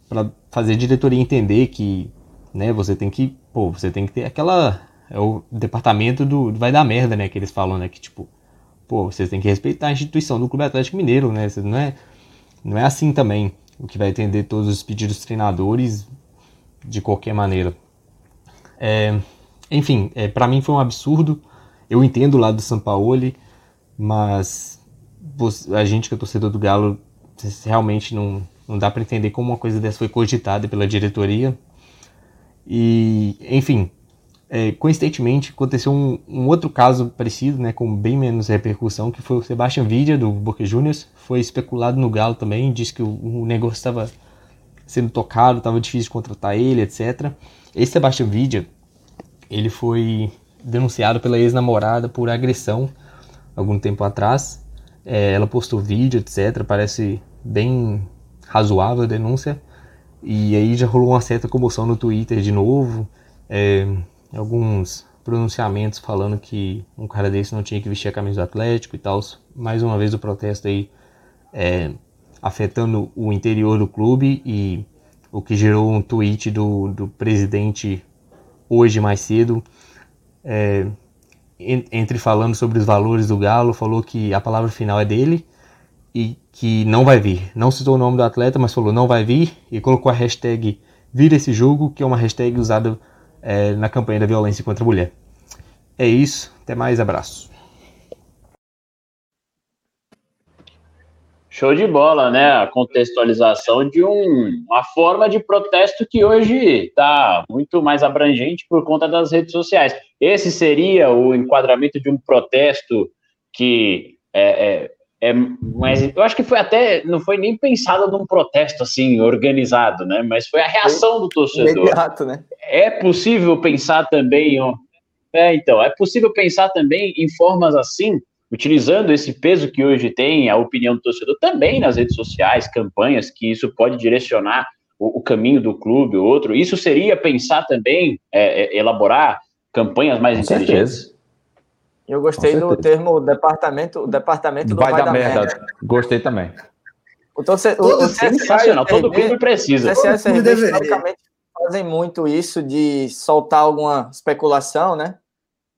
para fazer a diretoria entender que, né, você tem que, pô, você tem que ter aquela é o departamento do vai dar merda, né, que eles falam, né, que tipo, pô, vocês têm que respeitar a instituição do Clube Atlético Mineiro, né? Não é não é assim também, o que vai atender todos os pedidos dos treinadores de qualquer maneira. É, enfim, é, para mim foi um absurdo. Eu entendo o lado do Sampaoli, mas a gente que é torcedor do Galo realmente não não dá para entender como uma coisa dessa foi cogitada pela diretoria. E, enfim, é, coincidentemente aconteceu um, um, outro caso parecido, né, com bem menos repercussão, que foi o Sebastian Vidia do Boca Juniors. Foi especulado no Galo também, disse que o, o negócio estava sendo tocado, estava difícil contratar ele, etc. Esse Sebastian Vidia, ele foi denunciado pela ex-namorada por agressão algum tempo atrás. É, ela postou vídeo, etc. Parece bem razoável a denúncia. E aí já rolou uma certa comoção no Twitter de novo. É, alguns pronunciamentos falando que um cara desse não tinha que vestir a camisa do Atlético e tal. Mais uma vez o protesto aí é, afetando o interior do clube e o que gerou um tweet do, do presidente hoje mais cedo. É, entre falando sobre os valores do Galo, falou que a palavra final é dele e que não vai vir. Não citou o nome do atleta, mas falou não vai vir e colocou a hashtag Vira esse jogo, que é uma hashtag usada é, na campanha da violência contra a mulher. É isso, até mais, abraço. Show de bola, né? A contextualização de um, uma forma de protesto que hoje está muito mais abrangente por conta das redes sociais. Esse seria o enquadramento de um protesto que é, é é, mas eu acho que foi até, não foi nem pensado num protesto assim, organizado, né? Mas foi a reação do torcedor. Imediato, né? É possível pensar também, ó, é, então, é possível pensar também em formas assim, utilizando esse peso que hoje tem a opinião do torcedor, também nas redes sociais, campanhas, que isso pode direcionar o, o caminho do clube, o outro. Isso seria pensar também, é, é, elaborar campanhas mais Com inteligentes? Certeza. Eu gostei do termo departamento, departamento do vai, vai da, merda. merda. Gostei também. O, torce, o, o sensacional, todo clube precisa. Os CSA fazem muito isso de soltar alguma especulação, né?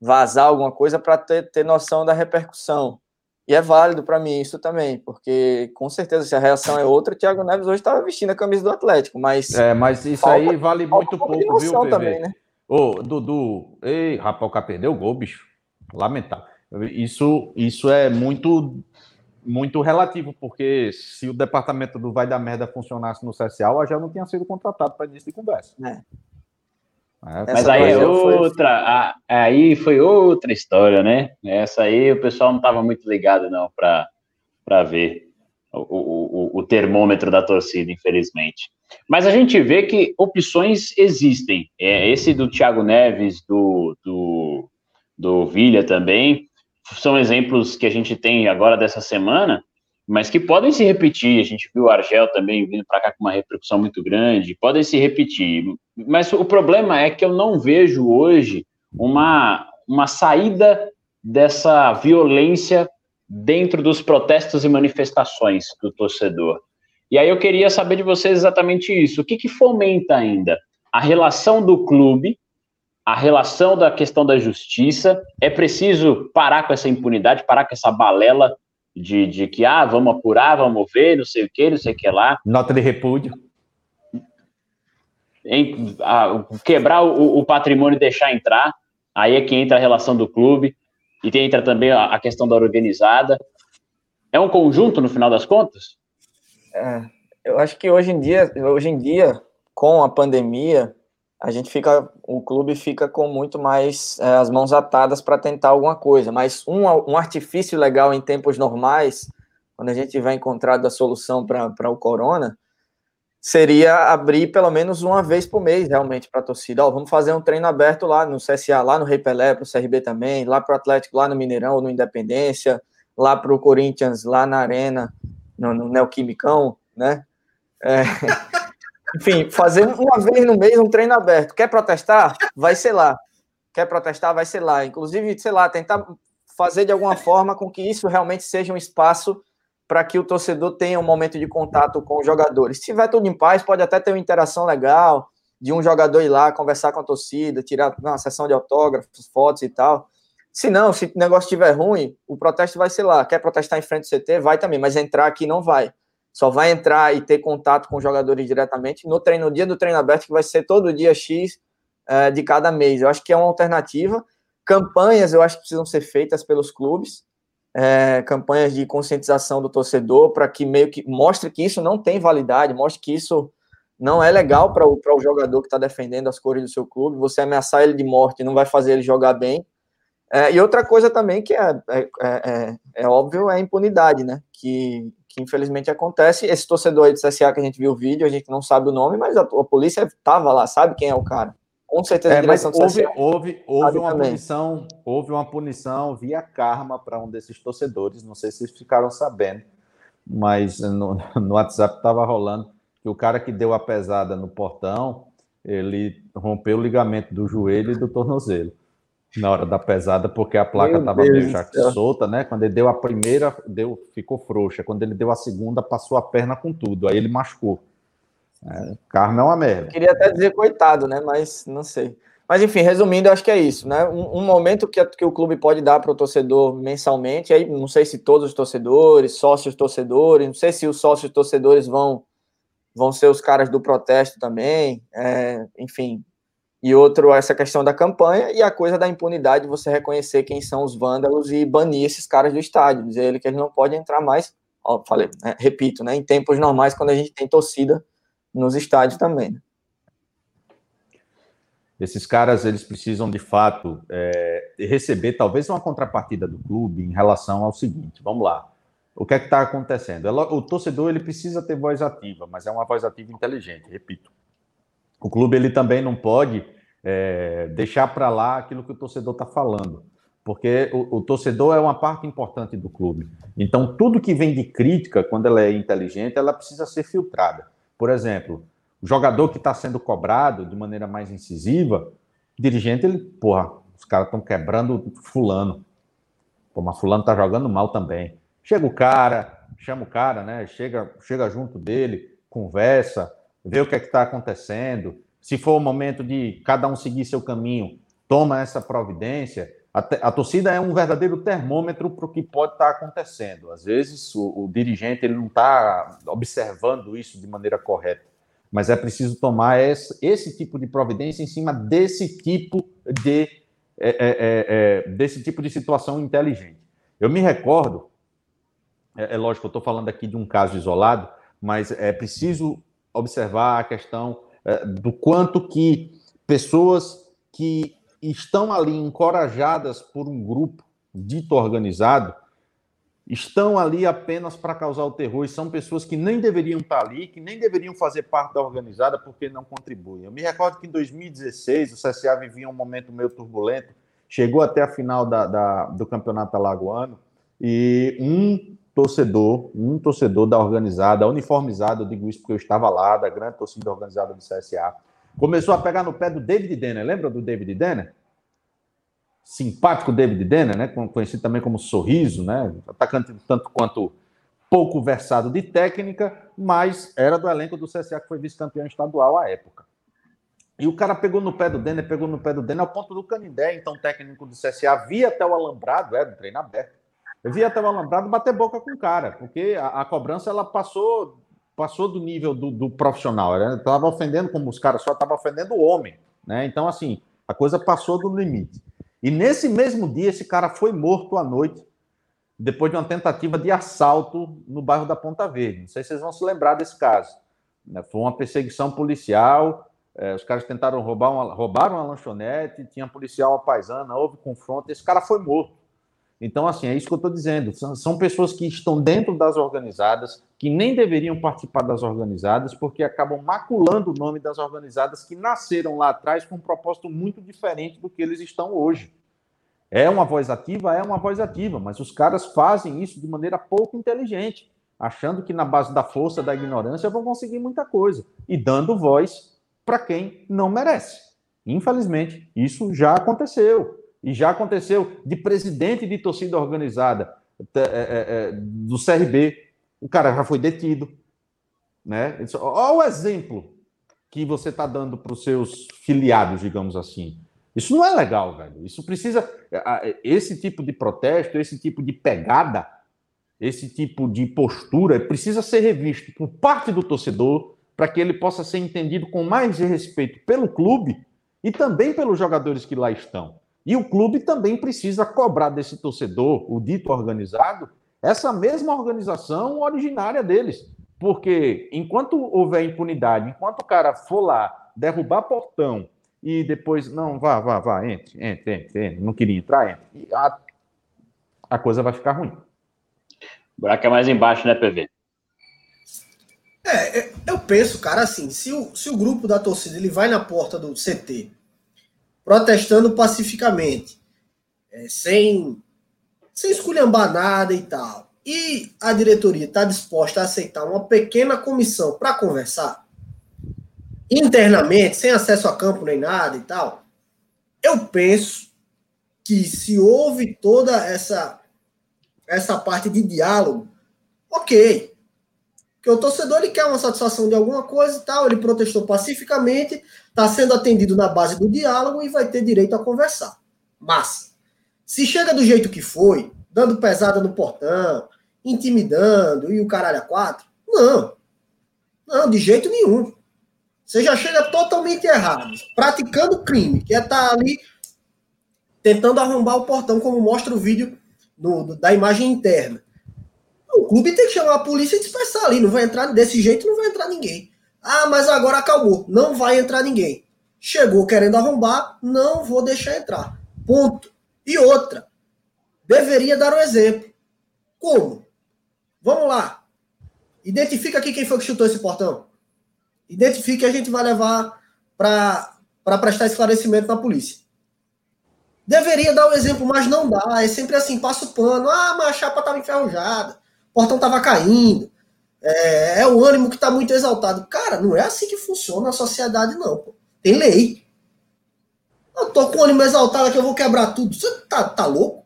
Vazar alguma coisa para ter, ter noção da repercussão. E é válido para mim isso também, porque com certeza se a reação é outra, o Thiago Neves hoje estava vestindo a camisa do Atlético, mas. É, mas isso falta, aí vale muito pouco, viu, PV? Também, né? Ô, Dudu, ei, rapaz, o cara perdeu o gol, bicho. Lamentável. Isso, isso é muito muito relativo, porque se o departamento do Vai da Merda funcionasse no CSA, o já não tinha sido contratado para início de conversa. É. É, mas aí é outra, foi... aí foi outra história, né? Essa aí o pessoal não estava muito ligado não para ver o, o, o termômetro da torcida, infelizmente. Mas a gente vê que opções existem. É, esse do Thiago Neves, do, do, do Villa também, são exemplos que a gente tem agora dessa semana, mas que podem se repetir. A gente viu o Argel também vindo para cá com uma repercussão muito grande, podem se repetir. Mas o problema é que eu não vejo hoje uma, uma saída dessa violência dentro dos protestos e manifestações do torcedor. E aí eu queria saber de vocês exatamente isso. O que, que fomenta ainda? A relação do clube, a relação da questão da justiça. É preciso parar com essa impunidade, parar com essa balela de, de que, ah, vamos apurar, vamos ver, não sei o que, não sei o que lá. Nota de repúdio. Em, a, quebrar o, o, patrimônio e deixar entrar. Aí é que entra a relação do clube. E entra também a, a questão da organizada. É um conjunto, no final das contas? É, eu acho que hoje em dia, hoje em dia, com a pandemia, a gente fica, o clube fica com muito mais é, as mãos atadas para tentar alguma coisa. Mas um, um artifício legal em tempos normais, quando a gente tiver encontrado a solução para o corona, seria abrir pelo menos uma vez por mês realmente para a torcida. Vamos fazer um treino aberto lá no CSA, lá no Rei Pelé, para o CRB também, lá para o Atlético, lá no Mineirão, no Independência, lá para o Corinthians, lá na Arena, no, no Neoquimicão, né? É, enfim, fazer uma vez no mês um treino aberto. Quer protestar? Vai ser lá. Quer protestar? Vai ser lá. Inclusive, sei lá, tentar fazer de alguma forma com que isso realmente seja um espaço para que o torcedor tenha um momento de contato com os jogadores. Se tiver tudo em paz, pode até ter uma interação legal de um jogador ir lá conversar com a torcida, tirar uma sessão de autógrafos, fotos e tal. Se não, se o negócio estiver ruim, o protesto vai ser lá. Quer protestar em frente do CT? Vai também, mas entrar aqui não vai. Só vai entrar e ter contato com os jogadores diretamente no treino, no dia do treino aberto, que vai ser todo dia X é, de cada mês. Eu acho que é uma alternativa. Campanhas eu acho que precisam ser feitas pelos clubes é, campanhas de conscientização do torcedor para que meio que mostre que isso não tem validade, mostre que isso não é legal para o, o jogador que está defendendo as cores do seu clube. Você ameaçar ele de morte não vai fazer ele jogar bem. É, e outra coisa também que é, é, é, é, óbvio é a impunidade, né? Que, que infelizmente acontece. Esse torcedor aí do CSA que a gente viu o vídeo, a gente não sabe o nome, mas a, a polícia estava lá, sabe quem é o cara com certeza é, mas houve, houve, houve uma também. punição, houve uma punição via karma para um desses torcedores. Não sei se vocês ficaram sabendo, mas no, no WhatsApp estava rolando que o cara que deu a pesada no portão, ele rompeu o ligamento do joelho e do tornozelo na hora da pesada, porque a placa estava meio já solta, né? Quando ele deu a primeira, deu, ficou frouxa. Quando ele deu a segunda, passou a perna com tudo. Aí ele machucou. É, karma é uma merda. Queria até dizer coitado, né? Mas não sei. Mas enfim, resumindo, eu acho que é isso, né? Um, um momento que, que o clube pode dar para o torcedor mensalmente, aí não sei se todos os torcedores, sócios torcedores, não sei se os sócios torcedores vão vão ser os caras do protesto também, é, enfim. E outro, essa questão da campanha e a coisa da impunidade, você reconhecer quem são os vândalos e banir esses caras do estádio, dizer ele que eles não podem entrar mais. Ó, falei, né, repito, né? Em tempos normais, quando a gente tem torcida nos estádios também. Né? Esses caras, eles precisam, de fato, é, receber talvez uma contrapartida do clube em relação ao seguinte, vamos lá, o que é que está acontecendo? O torcedor, ele precisa ter voz ativa, mas é uma voz ativa inteligente, repito. O clube, ele também não pode é, deixar para lá aquilo que o torcedor está falando, porque o, o, torcedor é uma parte importante do clube. Então, tudo que vem de crítica, quando ela é inteligente, ela precisa ser filtrada. Por exemplo, o jogador que está sendo cobrado de maneira mais incisiva, dirigente, ele, porra, os caras estão quebrando fulano. Pô, mas fulano tá jogando mal também. Chega o cara, chama o cara, né? Chega, chega junto dele, conversa, vê o que é está acontecendo. Se for o momento de cada um seguir seu caminho, toma essa providência. A, a torcida é um verdadeiro termômetro para o que pode estar tá acontecendo. Às vezes o, o dirigente ele não está observando isso de maneira correta, mas é preciso tomar esse, esse tipo de providência em cima desse tipo de é, é, é, é desse tipo de situação inteligente. Eu me recordo, é, é lógico, eu estou falando aqui de um caso isolado, mas é preciso observar a questão é, do quanto que pessoas que estão ali encorajadas por um grupo dito organizado, estão ali apenas para causar o terror e são pessoas que nem deveriam estar ali, que nem deveriam fazer parte da organizada porque não contribuem. Eu me recordo que em 2016 o CSA vivia um momento meio turbulento, chegou até a final da, da, do campeonato alagoano e um torcedor, um torcedor da organizada, uniformizada, eu digo isso porque eu estava lá, da grande torcida organizada do CSA, começou a pegar no pé do David Denner. Lembra do David Denner? Simpático David Denner, né? conhecido também como Sorriso, né? atacante tanto quanto pouco versado de técnica, mas era do elenco do CSA que foi vice-campeão estadual à época. E o cara pegou no pé do Denner, pegou no pé do Denner, ao ponto do Canindé, então técnico do CSA, via até o alambrado, era um treino aberto, eu via até o alambrado bater boca com o cara, porque a, a cobrança ela passou passou do nível do, do profissional, estava ofendendo como os caras só estavam ofendendo o homem, né? Então assim, a coisa passou do limite. E nesse mesmo dia esse cara foi morto à noite depois de uma tentativa de assalto no bairro da Ponta Verde. Não sei se vocês vão se lembrar desse caso. Né? Foi uma perseguição policial, é, os caras tentaram roubar uma, roubaram uma lanchonete, tinha policial paisana, houve confronto, esse cara foi morto. Então, assim, é isso que eu estou dizendo. São, são, pessoas que estão dentro das organizadas, que nem deveriam participar das organizadas, porque acabam maculando o nome das organizadas que nasceram lá atrás com um propósito muito diferente do que eles estão hoje. É uma voz ativa? É uma voz ativa, mas os caras fazem isso de maneira pouco inteligente, achando que na base da força, da ignorância, vão conseguir muita coisa e dando voz para quem não merece. Infelizmente, isso já aconteceu. E já aconteceu de presidente de torcida organizada é, é, é, do CRB. O cara já foi detido. Né? Olha o exemplo que você está dando para os seus filiados, digamos assim. Isso não é legal, velho. Isso precisa. Esse tipo de protesto, esse tipo de pegada, esse tipo de postura precisa ser revisto por parte do torcedor, para que ele possa ser entendido com mais respeito pelo clube e também pelos jogadores que lá estão. E o clube também precisa cobrar desse torcedor, o dito organizado, essa mesma organização originária deles. Porque enquanto houver impunidade, enquanto o cara for lá derrubar portão e depois, não, vá, vá, vá, entre, entre, entre, entre não queria entrar, entre, a, a coisa vai ficar ruim. O buraco é mais embaixo, né, PV? É, é, eu penso, cara, assim, se o, se o grupo da torcida ele vai na porta do CT protestando pacificamente, é, sem, sem esculhambar nada e tal, e a diretoria está disposta a aceitar uma pequena comissão para conversar, internamente, sem acesso a campo nem nada e tal, eu penso que se houve toda essa, essa parte de diálogo, ok, porque o torcedor ele quer uma satisfação de alguma coisa e tal, ele protestou pacificamente, está sendo atendido na base do diálogo e vai ter direito a conversar. Mas, se chega do jeito que foi, dando pesada no portão, intimidando e o caralho a quatro, não. Não, de jeito nenhum. Você já chega totalmente errado, praticando crime, que é estar tá ali tentando arrombar o portão, como mostra o vídeo do, da imagem interna. O clube tem que chamar a polícia e dispersar ali. Não vai entrar desse jeito, não vai entrar ninguém. Ah, mas agora acalmou. Não vai entrar ninguém. Chegou querendo arrombar, não vou deixar entrar. Ponto. E outra. Deveria dar um exemplo. Como? Vamos lá. Identifica aqui quem foi que chutou esse portão. Identifique e a gente vai levar para prestar esclarecimento na polícia. Deveria dar um exemplo, mas não dá. É sempre assim, passa o pano. Ah, mas a chapa estava enferrujada o portão estava caindo, é, é, o ânimo que está muito exaltado. Cara, não é assim que funciona a sociedade, não. Pô. Tem lei. Eu tô com o ânimo exaltado que eu vou quebrar tudo. Você tá, tá louco?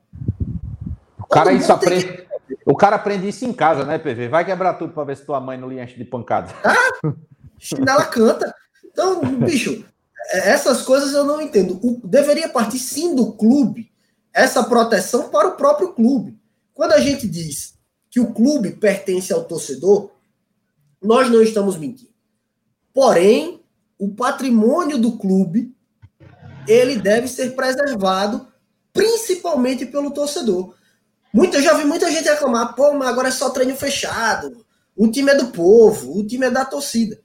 O cara, isso aprende, que... o cara aprende isso em casa, né, PV? Vai quebrar tudo para ver se tua mãe não lhe enche de pancada. Ah, chinela canta. Então, bicho, é, essas coisas eu não entendo. O, deveria partir sim do clube essa proteção para o próprio clube. Quando a gente diz que o clube pertence ao torcedor, nós não estamos mentindo. Porém, o patrimônio do clube ele deve ser preservado principalmente pelo torcedor. Muita, já vi muita gente reclamar, pô, mas agora é só treino fechado. O time é do povo, o time é da torcida.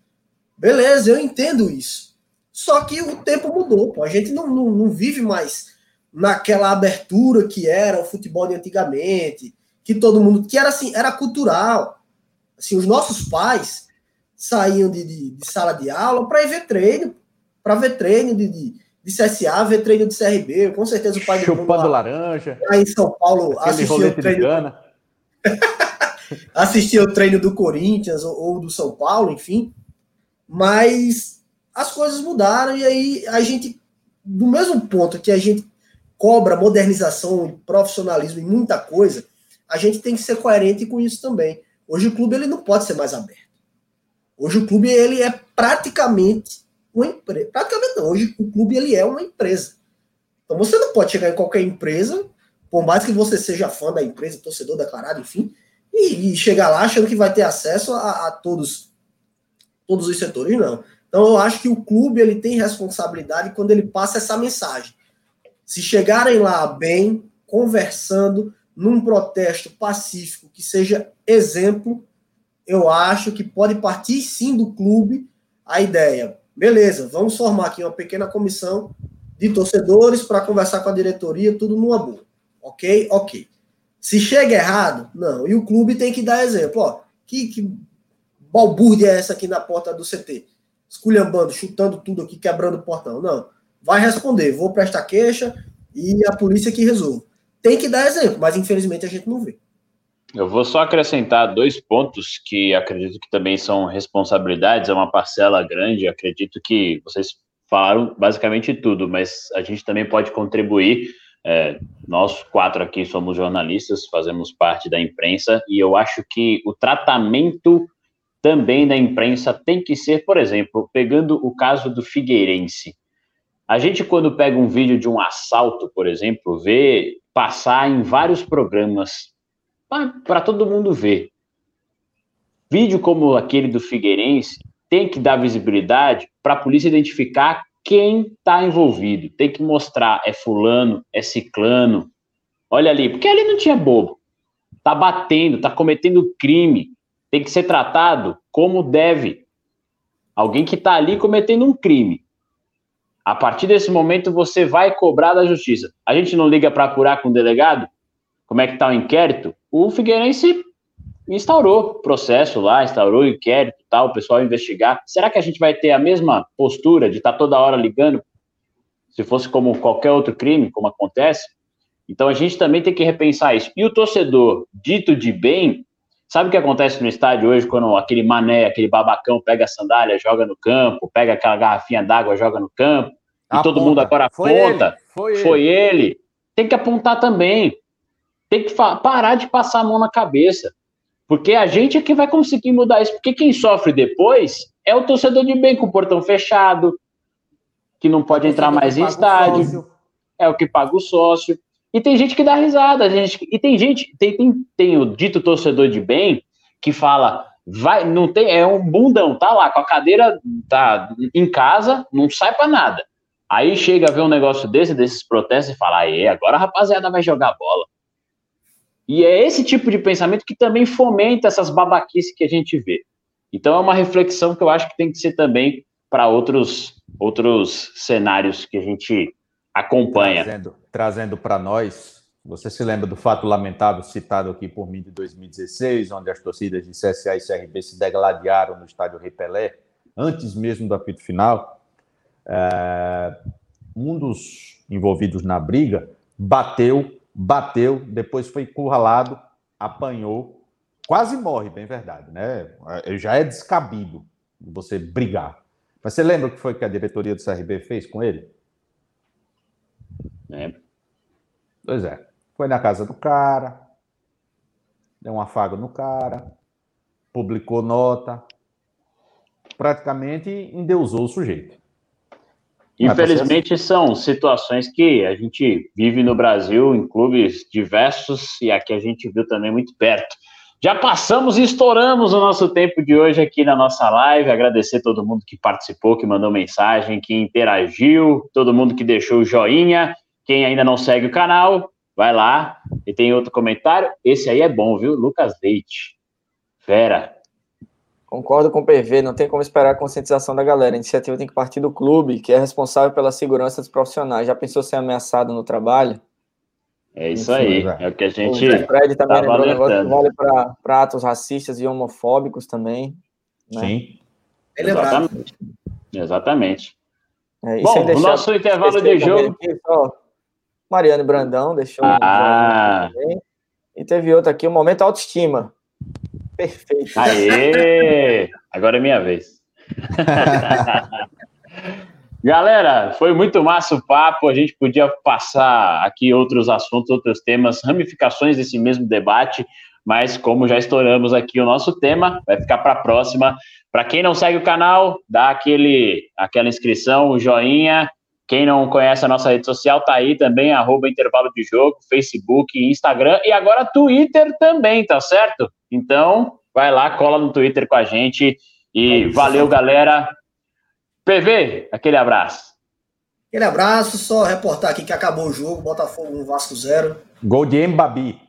Beleza, eu entendo isso. Só que o tempo mudou, pô. A gente não, não, não vive mais naquela abertura que era o futebol de antigamente, que todo mundo. que era assim, era cultural. Assim, os nossos pais saíam de, de, de sala de aula para ir ver treino, para ver treino de, de, de, CSA, ver treino de CRB. Com certeza o pai do Chupando laranja. Aí em São Paulo assistia o treino. assistia o treino do Corinthians ou, ou do São Paulo, enfim. Mas as coisas mudaram e aí a gente, do mesmo ponto que a gente cobra modernização e profissionalismo em muita coisa, a gente tem que ser coerente com isso também. Hoje o clube ele não pode ser mais aberto. Hoje o clube ele é praticamente uma empresa. Praticamente não. Hoje o clube ele é uma empresa. Então você não pode chegar em qualquer empresa, por mais que você seja fã da empresa, torcedor declarado, enfim, e, e chegar lá achando que vai ter acesso a, a todos todos os setores, não. Então eu acho que o clube ele tem responsabilidade quando ele passa essa mensagem. Se chegarem lá bem, conversando, num protesto pacífico que seja exemplo, eu acho que pode partir sim do clube a ideia. Beleza, vamos formar aqui uma pequena comissão de torcedores para conversar com a diretoria, tudo numa boa. Ok? Ok. Se chega errado, não. E o clube tem que dar exemplo. Ó, que, que balbúrdia é essa aqui na porta do CT? Esculhambando, chutando tudo aqui, quebrando o portão. Não. Vai responder, vou prestar queixa e a polícia que resolve. Tem que dar exemplo, mas infelizmente a gente não vê. Eu vou só acrescentar dois pontos que acredito que também são responsabilidades, é uma parcela grande. Acredito que vocês falaram basicamente tudo, mas a gente também pode contribuir. É, nós quatro aqui somos jornalistas, fazemos parte da imprensa, e eu acho que o tratamento também da imprensa tem que ser, por exemplo, pegando o caso do Figueirense. A gente, quando pega um vídeo de um assalto, por exemplo, vê passar em vários programas para todo mundo ver. Vídeo como aquele do Figueirense tem que dar visibilidade para a polícia identificar quem está envolvido. Tem que mostrar é fulano, é ciclano. Olha ali, porque ali não tinha bobo. Tá batendo, tá cometendo crime tem que ser tratado como deve. Alguém que está ali cometendo um crime. A partir desse momento, você vai cobrar da justiça. A gente não liga para apurar com o delegado? Como é que está o inquérito? O Figueirense instaurou processo lá, instaurou inquérito tal, o pessoal investigar. Será que a gente vai ter a mesma postura de estar tá toda hora ligando? Se fosse como qualquer outro crime, como acontece? Então a gente também tem que repensar isso. E o torcedor dito de bem, Sabe o que acontece no estádio hoje quando aquele mané, aquele babacão pega a sandália, joga no campo, pega aquela garrafinha d'água, joga no campo, e todo mundo agora aponta? Foi, ele. Foi, ele. Tem que apontar também. Tem que parar de passar a mão na cabeça. Porque a gente é que vai conseguir mudar isso. Porque quem sofre depois é o torcedor de bem com o portão fechado, que não pode entrar mais em estádio. É o que paga o sócio. E tem gente que dá risada, gente, e tem gente, tem, tem, tem o dito torcedor de bem que fala, vai, não tem, é um bundão, tá lá com a cadeira tá em casa, não sai para nada. Aí chega a ver um negócio desse, desses protestos e fala, aí, agora a rapaziada vai jogar bola. E é esse tipo de pensamento que também fomenta essas babaquices que a gente vê. Então é uma reflexão que eu acho que tem que ser também para outros outros cenários que a gente acompanha. Trazendo, trazendo para nós, você se lembra do fato lamentável citado aqui por mim de 2016, onde as torcidas de CSA e CRB se degladiaram no estádio Repelé, antes mesmo do apito final? É, um dos envolvidos na briga bateu, bateu, depois foi encurralado, apanhou, quase morre, bem verdade, né? É, já é descabido você brigar. Mas você lembra o que foi que a diretoria do CRB fez com ele? Né? Pois é. Foi na casa do cara, deu um afago no cara, publicou nota, praticamente endeusou o sujeito. Infelizmente, são situações que a gente vive no Brasil, em clubes diversos, e aqui a gente viu também muito perto. Já passamos e estouramos o nosso tempo de hoje aqui na nossa live. Agradecer todo mundo que participou, que mandou mensagem, que interagiu, todo mundo que deixou o joinha. Quem ainda não segue o canal, vai lá. E tem outro comentário. Esse aí é bom, viu? Lucas Leite. Fera. Concordo com o PV, não tem como esperar a conscientização da galera. A iniciativa tem que partir do clube, que é responsável pela segurança dos profissionais. Já pensou ser ameaçado no trabalho? É isso aí, é o que a gente. O Fred também tava lembrou um negócio que vale para atos racistas e homofóbicos também. Né? Sim. Lembrado. Exatamente. Exatamente. É, e Bom, o nosso intervalo de jogo. aqui, só Mariano Brandão deixou. um Ah. também. E teve outro aqui, o momento autoestima. Perfeito. Aê! Agora é minha vez. Galera, foi muito massa o papo. A gente podia passar aqui outros assuntos, outros temas, ramificações desse mesmo debate, mas como já estouramos aqui o nosso tema, vai ficar para a próxima. Para quem não segue o canal, dá aquele, aquela inscrição, o joinha. Quem não conhece a nossa rede social, tá aí também, arroba intervalo de jogo, Facebook, Instagram e agora Twitter também, tá certo? Então, vai lá, cola no Twitter com a gente e valeu, galera. PV, aquele abraço. Aquele abraço, só reportar aqui que acabou o jogo, Botafogo 1, Vasco 0. Gol de Mbabi.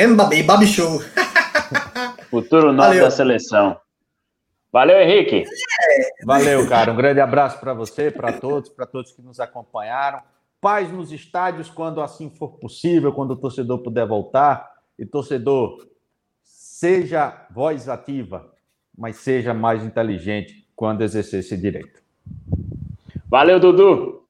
Mbabi, Babi Show. Futuro nome Valeu. da seleção. Valeu, Henrique. Valeu, cara. Um grande abraço para você, para todos, para todos que nos acompanharam. Paz nos estádios quando assim for possível, quando o torcedor puder voltar. E torcedor, seja voz ativa, mas seja mais inteligente quando exercer esse direito. Valeu, Dudu.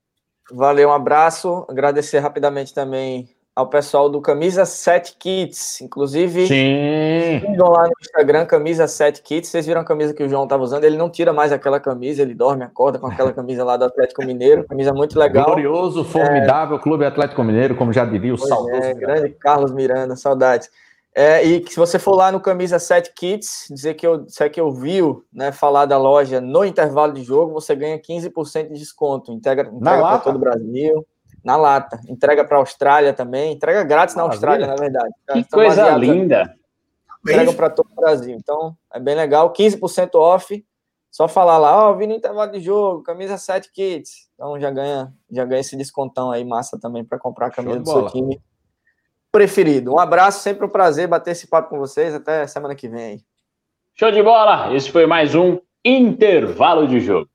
Valeu, um abraço. Agradecer rapidamente também ao pessoal do Camisa 7 Kits. Inclusive, Sim. sigam lá no Instagram, Camisa 7 Kits. Vocês viram a camisa que o João estava usando? Ele não tira mais aquela camisa, ele dorme, acorda com aquela camisa lá do Atlético Mineiro. Camisa muito legal. Glorioso, formidável Clube Atlético Mineiro, como já diria o Pois saudoso. é, grande Carlos Miranda, saudades. É, e que se você for lá no Camisa 7 Kits, dizer que eu, disser que eu viu né, falar da loja no intervalo de jogo, você ganha 15% de desconto. Integra, entrega para todo o Brasil. Na lata. Entrega para a Austrália também. Entrega grátis na. Austrália, na verdade. Que Estão coisa baseados linda. Entregam para todo o Brasil. Então, é bem legal. 15% off. Só falar lá, ó, vi no intervalo de jogo, camisa 7 kits. Então já ganha, já ganha esse descontão aí, massa também para comprar a camisa do seu time preferido. Um abraço, sempre um prazer bater esse papo com vocês. Até semana que vem aí. Show de bola. Esse foi mais um intervalo de jogo.